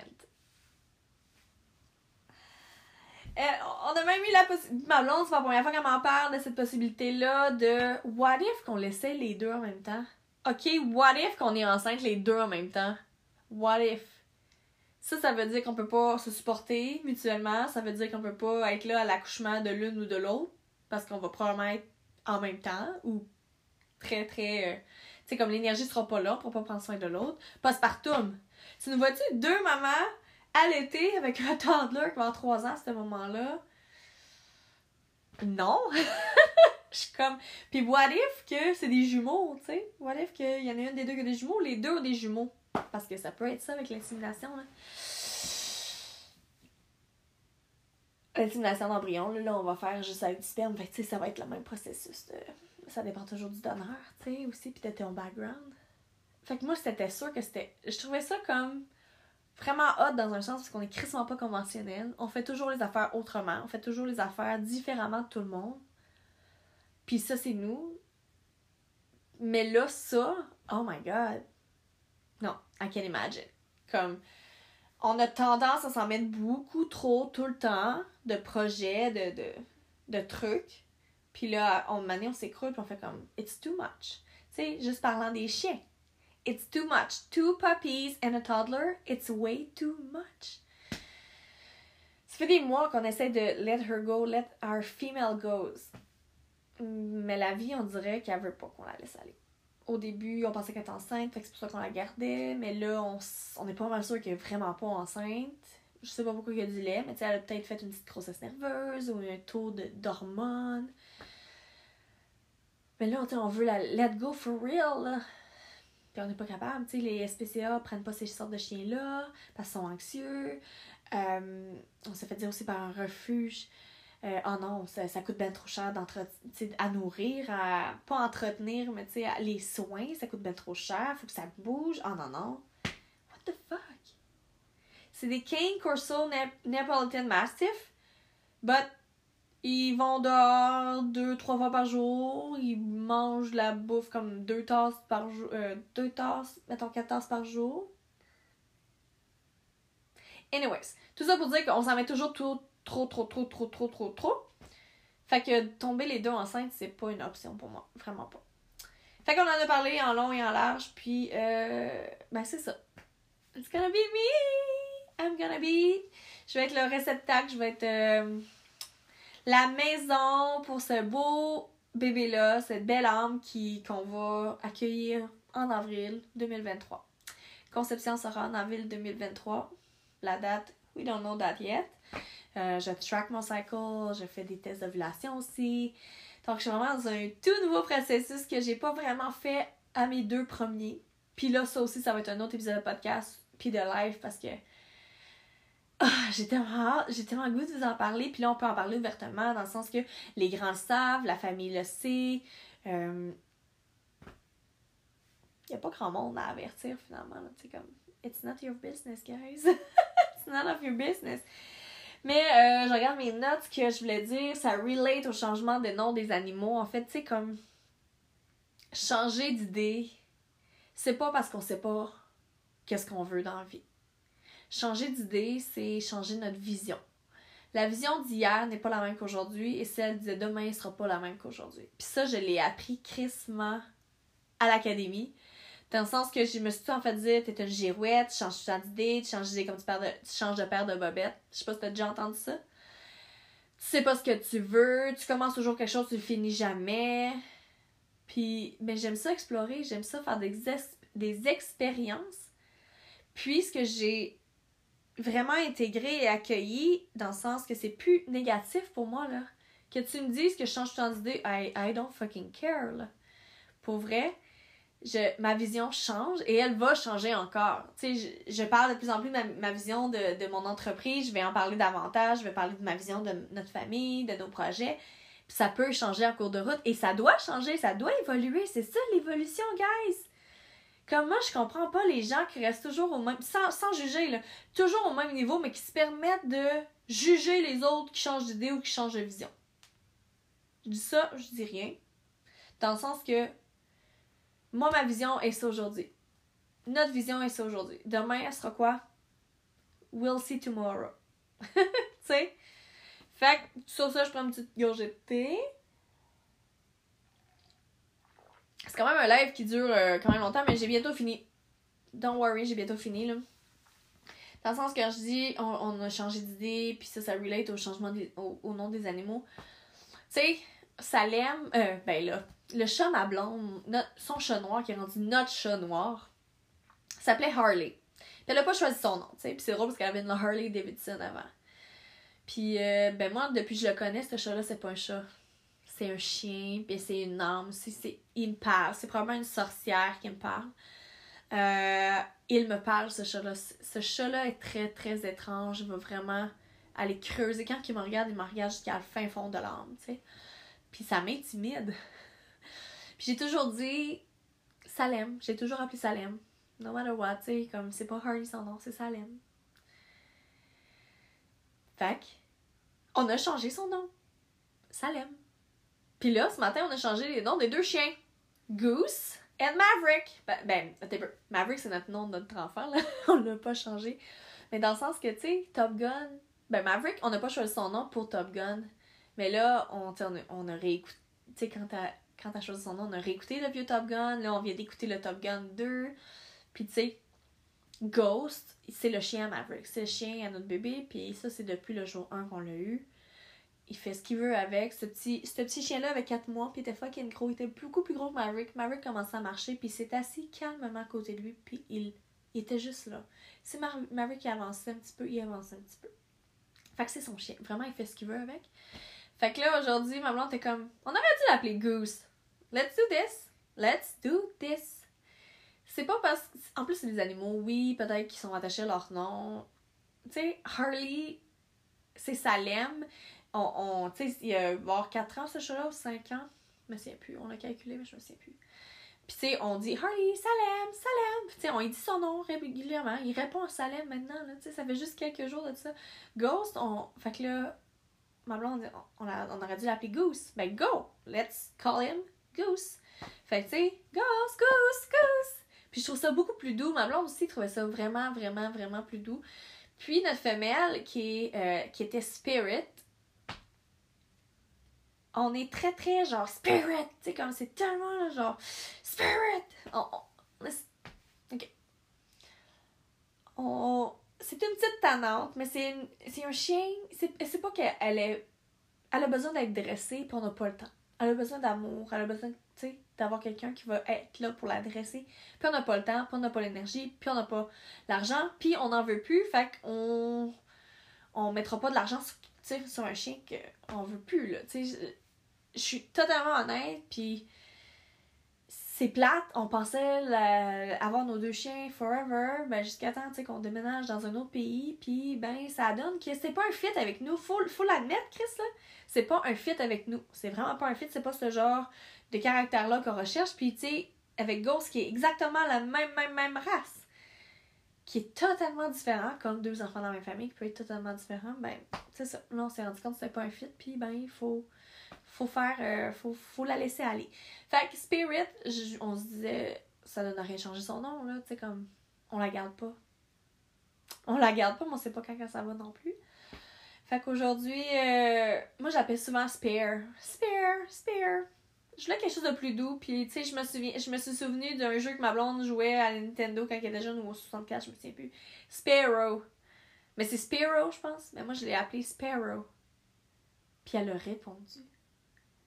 S1: Euh, on a même eu la possibilité. Ma blonde, c'est la première fois qu'elle m'en parle de cette possibilité-là de what if qu'on laissait les deux en même temps? Ok, what if qu'on est enceinte les deux en même temps? What if? Ça, ça veut dire qu'on peut pas se supporter mutuellement. Ça veut dire qu'on peut pas être là à l'accouchement de l'une ou de l'autre. Parce qu'on va probablement être en même temps ou très, très. Euh, tu sais, comme l'énergie sera pas là pour pas prendre soin de l'autre. Postpartum. Tu nous vois-tu deux mamans l'été avec un toddler qui va avoir trois ans à ce moment-là? Non! *laughs* Je suis comme. Puis what if que c'est des jumeaux, tu sais? What if qu'il y en a une des deux qui a des jumeaux, les deux ont des jumeaux? Parce que ça peut être ça avec l'insémination. L'insémination d'embryon, là, on va faire juste avec du sperme. Fait ça va être le même processus. Ça dépend toujours du donneur, tu sais, aussi, puis de ton background. Fait que moi, c'était sûr que c'était. Je trouvais ça comme vraiment hot dans un sens parce qu'on est crissement pas conventionnel. On fait toujours les affaires autrement. On fait toujours les affaires différemment de tout le monde. Puis ça, c'est nous. Mais là, ça, oh my god, non, I can't imagine. Comme, on a tendance à s'en mettre beaucoup trop tout le temps de projets, de, de, de trucs. Puis là, on, on s'écroule puis on fait comme, it's too much. Tu sais, juste parlant des chiens. It's too much. Two puppies and a toddler, it's way too much. Ça fait des mois qu'on essaie de let her go, let our female go. Mais la vie, on dirait qu'elle veut pas qu'on la laisse aller au début, on pensait qu'elle était enceinte, fait que c'est pour ça qu'on la gardait, mais là, on, on est pas mal sûr qu'elle est vraiment pas enceinte. Je sais pas pourquoi il y a du lait, mais tu sais, elle a peut-être fait une petite grossesse nerveuse ou un taux d'hormones. Mais là, on veut la let go for real. On n'est pas capable, les SPCA prennent pas ces sortes de chiens-là parce qu'ils sont anxieux. Euh, on s'est fait dire aussi par un refuge euh, oh non, ça, ça coûte bien trop cher à nourrir, à pas entretenir, mais les soins, ça coûte bien trop cher, faut que ça bouge. Oh non, non. What the fuck? C'est des Cane Corso Neapolitan Mastiff, but Ils vont dehors deux, trois fois par jour. Ils mangent la bouffe comme deux tasses par jour. Euh, deux tasses, mettons quatre tasses par jour. Anyways, tout ça pour dire qu'on s'en met toujours tout, trop, trop, trop, trop, trop, trop, trop. Fait que tomber les deux enceintes, c'est pas une option pour moi. Vraiment pas. Fait qu'on en a parlé en long et en large, puis euh, ben c'est ça. It's gonna be me! I'm gonna be! Je vais être le réceptacle, je vais être euh, la maison pour ce beau bébé-là, cette belle âme qui, qu'on va accueillir en avril 2023. Conception sera en avril 2023. La date, we don't know that yet. Euh, je track mon cycle, je fais des tests d'ovulation aussi. Donc, je suis vraiment dans un tout nouveau processus que j'ai pas vraiment fait à mes deux premiers. Puis là, ça aussi, ça va être un autre épisode de podcast, puis de live, parce que oh, j'ai tellement j'ai tellement goût de vous en parler. Puis là, on peut en parler ouvertement, dans le sens que les grands savent, la famille le sait. Il euh, n'y a pas grand monde à avertir, finalement. Tu comme, it's not your business, guys. *laughs* it's none of your business. Mais euh, je regarde mes notes que je voulais dire, ça relate au changement des noms des animaux. En fait, tu sais, comme changer d'idée, c'est pas parce qu'on sait pas qu'est-ce qu'on veut dans la vie. Changer d'idée, c'est changer notre vision. La vision d'hier n'est pas la même qu'aujourd'hui et celle de demain ne sera pas la même qu'aujourd'hui. Puis ça, je l'ai appris crissement à l'académie. Dans le sens que je me suis tout en fait dit, t'es une girouette, tu changes d'idée, tu changes d'idée comme tu, de, tu changes de paire de bobettes. Je sais pas si t'as déjà entendu ça. Tu sais pas ce que tu veux, tu commences toujours quelque chose, tu le finis jamais. Puis, mais j'aime ça explorer, j'aime ça faire des, des expériences. Puis, ce que j'ai vraiment intégré et accueilli, dans le sens que c'est plus négatif pour moi, là. Que tu me dises que je change ton idée, I, I don't fucking care, là. Pour vrai, je, ma vision change et elle va changer encore. Tu sais, je, je, parle de plus en plus de ma, ma vision de, de, mon entreprise, je vais en parler davantage, je vais parler de ma vision de notre famille, de nos projets. Puis ça peut changer en cours de route et ça doit changer, ça doit évoluer. C'est ça l'évolution, guys! Comme moi, je comprends pas les gens qui restent toujours au même. sans, juger, toujours au même niveau, mais qui se permettent de juger les autres qui changent d'idée ou qui changent de vision. Je dis ça, je dis rien. Dans le sens que moi, ma vision est ça aujourd'hui. Notre vision est ça aujourd'hui. Demain, elle sera quoi? We'll see tomorrow. *laughs* tu sais? Fait que sur ça, je prends une petite gorgée de thé. C'est quand même un live qui dure euh, quand même longtemps, mais j'ai bientôt fini. Don't worry, j'ai bientôt fini, là. Dans le sens que je dis, on, a changé d'idée, puis ça, ça relate au changement au, nom des animaux. Tu sais, Salem, euh, ben là, le chat ma blonde, son chat noir qui est rendu notre chat noir, s'appelait Harley. Puis elle a pas choisi son nom, tu sais. Puis c'est drôle parce qu'elle avait une Harley Davidson avant. Puis euh, ben moi, depuis que je le connais, ce chat-là, c'est pas un chat. C'est un chien, puis c'est une âme. C'est, il me parle. C'est probablement une sorcière qui me parle. Euh, il me parle, ce chat-là. Ce chat-là est très, très étrange. Il va vraiment aller creuser. Quand il me regarde, il me regarde jusqu'à la fin fond de l'âme, tu sais. Puis ça m'intimide. Puis j'ai toujours dit Salem. J'ai toujours appelé Salem. No matter what, tu sais, comme c'est pas Harley son nom, c'est Salem. Fait on a changé son nom. Salem. Puis là, ce matin, on a changé les noms des deux chiens. Goose et Maverick. Ben, ben Maverick, c'est notre nom de notre enfant, là. *laughs* on l'a pas changé. Mais dans le sens que, tu sais, Top Gun. Ben, Maverick, on n'a pas choisi son nom pour Top Gun. Mais là, on, on, a, on a réécouté. Tu sais, quand t'as quand choisi son nom, on a réécouté le vieux Top Gun. Là, on vient d'écouter le Top Gun 2. Puis, tu sais, Ghost, c'est le chien à Maverick. C'est le chien à notre bébé. Puis ça, c'est depuis le jour 1 qu'on l'a eu. Il fait ce qu'il veut avec. Ce petit, ce petit chien-là avait 4 mois. Puis il était fucking gros. Il était beaucoup plus gros que Maverick. Maverick commençait à marcher. Puis il s'est assis calmement à côté de lui. Puis il, était juste là. Si Maverick avançait un petit peu, il avançait un petit peu. Fait que c'est son chien. Vraiment, il fait ce qu'il veut avec. Fait que là, aujourd'hui, ma blonde était comme, on aurait dû l'appeler Goose. Let's do this. Let's do this. C'est pas parce. En plus, c'est des animaux, oui, peut-être qu'ils sont attachés à leur nom. Tu sais, Harley, c'est Salem. On, tu sais, il y a avoir 4 ans, ce chat-là, ou 5 ans? Je me souviens plus. On l'a calculé, mais je me souviens plus. Puis, tu sais, on dit Harley, Salem, Salem. Tu sais, on dit son nom régulièrement. Il répond à Salem maintenant, là. Tu sais, ça fait juste quelques jours de ça. Ghost, on. Fait que là, ma blonde, on, on aurait dû l'appeler Goose. Ben, go! Let's call him Goose. Fait que, tu sais, Goose, Goose, Goose! Puis je trouve ça beaucoup plus doux. Ma blonde aussi trouvait ça vraiment, vraiment, vraiment plus doux. Puis notre femelle, qui, euh, qui était Spirit, on est très, très genre Spirit. Tu sais, comme c'est tellement genre Spirit! ok. On, c'est une petite tannante, mais c'est, c'est un chien. C'est, c'est pas qu'elle est, elle a besoin d'être dressée, puis on n'a pas le temps. Elle a besoin d'amour, elle a besoin, tu sais, d'avoir quelqu'un qui va être là pour la dresser. Puis on n'a pas le temps, puis on n'a pas l'énergie, puis on n'a pas l'argent, puis on n'en veut plus, fait qu'on on mettra pas de l'argent sur, sur un chien qu'on veut plus, là. Tu sais, je suis totalement honnête, puis c'est plate. On pensait avoir nos deux chiens forever, ben jusqu'à temps qu'on déménage dans un autre pays, puis ben ça donne que c'est pas un fit avec nous. Faut, faut l'admettre, Chris, là. C'est pas un fit avec nous. C'est vraiment pas un fit, c'est pas ce genre de caractère-là qu'on recherche. Puis tu sais, avec Ghost, qui est exactement la même, même, même race, qui est totalement différent, comme deux enfants dans la même famille, qui peut être totalement différent, ben c'est ça. Là, on s'est rendu compte que c'était pas un fit, puis ben il faut faut faire, euh, faut, faut la laisser aller. Fait que Spirit, on se disait, ça donne rien changer son nom, là, tu sais, comme, on la garde pas. On la garde pas, mais on sait pas quand ça va non plus. Fait qu'aujourd'hui, euh, moi j'appelle souvent Spare. Spare, Spare. Je voulais quelque chose de plus doux, puis tu sais, je me souviens, je me suis souvenu d'un jeu que ma blonde jouait à Nintendo quand elle était jeune ou au 64, je me souviens plus. Sparrow. Mais c'est Sparrow, je pense. Mais moi je l'ai appelé Sparrow. Puis elle a répondu.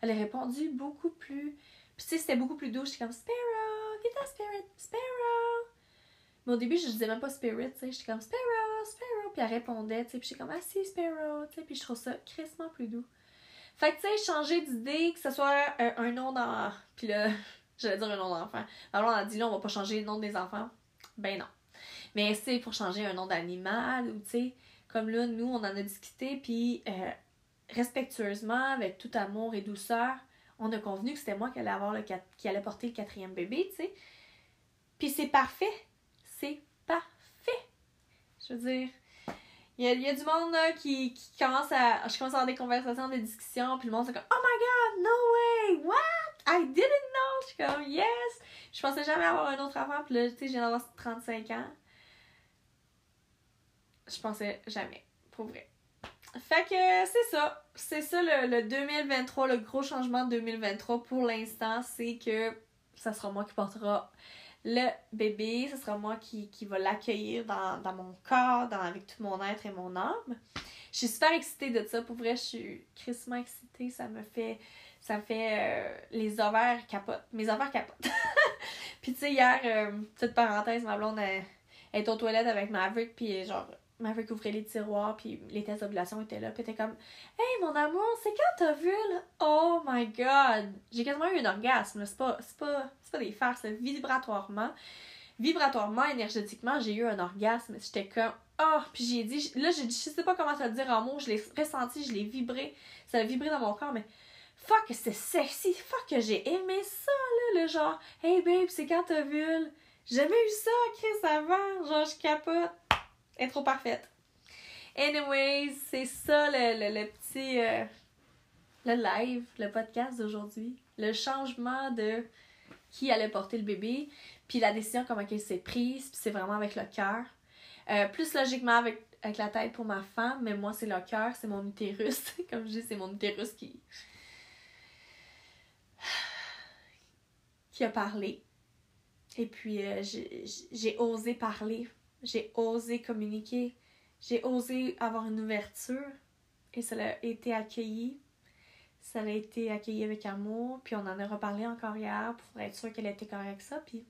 S1: Elle a répondu beaucoup plus. Puis tu sais, c'était beaucoup plus doux. J'étais comme Sparrow, get Spirit, Sparrow. Mais au début, je disais même pas Spirit, tu sais. J'étais comme Sparrow, Sparrow. Puis elle répondait, tu sais. Puis j'étais comme, ah si, Sparrow, tu sais. Puis je trouve ça crissement plus doux. Fait que tu sais, changer d'idée, que ce soit un, nom dans. Puis là, *laughs* j'allais dire un nom d'enfant. Alors on a dit là, on va pas changer le nom des enfants. Ben non. Mais c'est pour changer un nom d'animal ou tu sais, comme là, nous, on en a discuté, puis euh, respectueusement, avec tout amour et douceur, on a convenu que c'était moi qui allais, avoir le qui allait porter le quatrième bébé, tu sais. Puis c'est parfait. C'est parfait. Je veux dire, il y a, du monde là, qui, qui commence à. Je commence à avoir des conversations, des discussions, puis le monde c'est comme Oh my god, no way, what? I didn't know. Je suis comme Yes. Je pensais jamais avoir un autre enfant, puis là, tu sais, viens d'avoir 35 ans. Je pensais jamais, pour vrai. Fait que c'est ça. C'est ça le, 2023, le gros changement de 2023 pour l'instant, c'est que ça sera moi qui portera le bébé, ce sera moi qui, qui va l'accueillir dans, mon corps, dans, avec tout mon être et mon âme. Je suis super excitée de ça. Pour vrai, je suis crissement excitée. Ça me fait. Ça me fait. Euh, les ovaires capotent. Mes ovaires capotent. *laughs* puis tu sais, hier, euh, petite parenthèse, ma blonde est aux toilettes avec Maverick, puis genre, Maverick ouvrait les tiroirs, puis les tests d'ovulation étaient là, puis t'es comme Hey mon amour, c'est quand t'as vu là? Oh my god! J'ai quasiment eu un orgasme, c'est pas, c'est pas, c'est pas des farces, vibratoirement. Vibratoirement, énergétiquement, j'ai eu un orgasme. J'étais comme Oh! Puis j'ai dit, là j'ai dit, je sais pas comment te le dire en mots, je l'ai ressenti, je l'ai vibré. Ça a vibré dans mon corps, mais fuck, c'est sexy, fuck, que j'ai aimé ça, là, le genre Hey babe, c'est quand t'as vu? J'ai jamais eu ça, Chris, avant. Genre, je capote trop parfaite. Anyways, c'est ça le, le, petit. Euh, le live, le podcast d'aujourd'hui. Le changement de qui allait porter le bébé, puis la décision comment elle s'est prise, puis c'est vraiment avec le cœur. Euh, plus logiquement avec, avec la tête pour ma femme, mais moi c'est le cœur, c'est mon utérus. *laughs* Comme je dis, c'est mon utérus qui. qui a parlé. Et puis euh, j'ai osé parler j'ai osé communiquer, j'ai osé avoir une ouverture et ça a été accueilli. Ça a été accueilli avec amour, puis on en a reparlé encore hier pour être sûr qu'elle était correcte ça, puis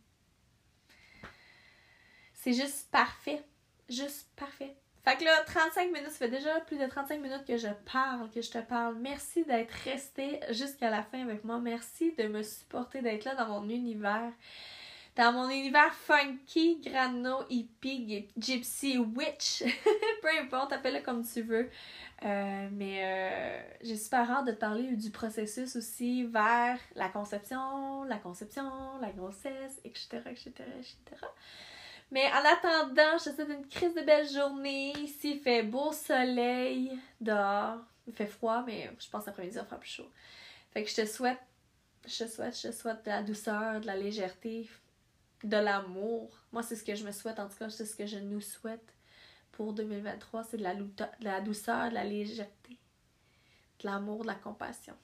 S1: c'est juste parfait. Juste parfait. Fait que là, 35 minutes, ça fait déjà plus de 35 minutes que je parle, que je te parle. Merci d'être resté jusqu'à la fin avec moi. Merci de me supporter, d'être là dans mon univers dans mon univers funky, grano, hippie, gypsy, witch, *laughs* peu importe, appelle-le comme tu veux. Euh, mais euh, j'ai super hâte de te parler du processus aussi vers la conception, la conception, la grossesse, etc., etc., etc. Mais en attendant, je te souhaite une crise de belle journée. Ici, il fait beau soleil dehors. Il fait froid, mais je pense après-midi, il faire plus chaud. Fait que je te souhaite, je te souhaite, je te souhaite de la douceur, de la légèreté, de l'amour. Moi, c'est ce que je me souhaite, en tout cas, c'est ce que je nous souhaite pour 2023. C'est de la, douceur, de la légèreté, de l'amour, de la compassion.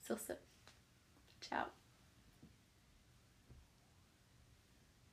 S1: Sur ce, ciao!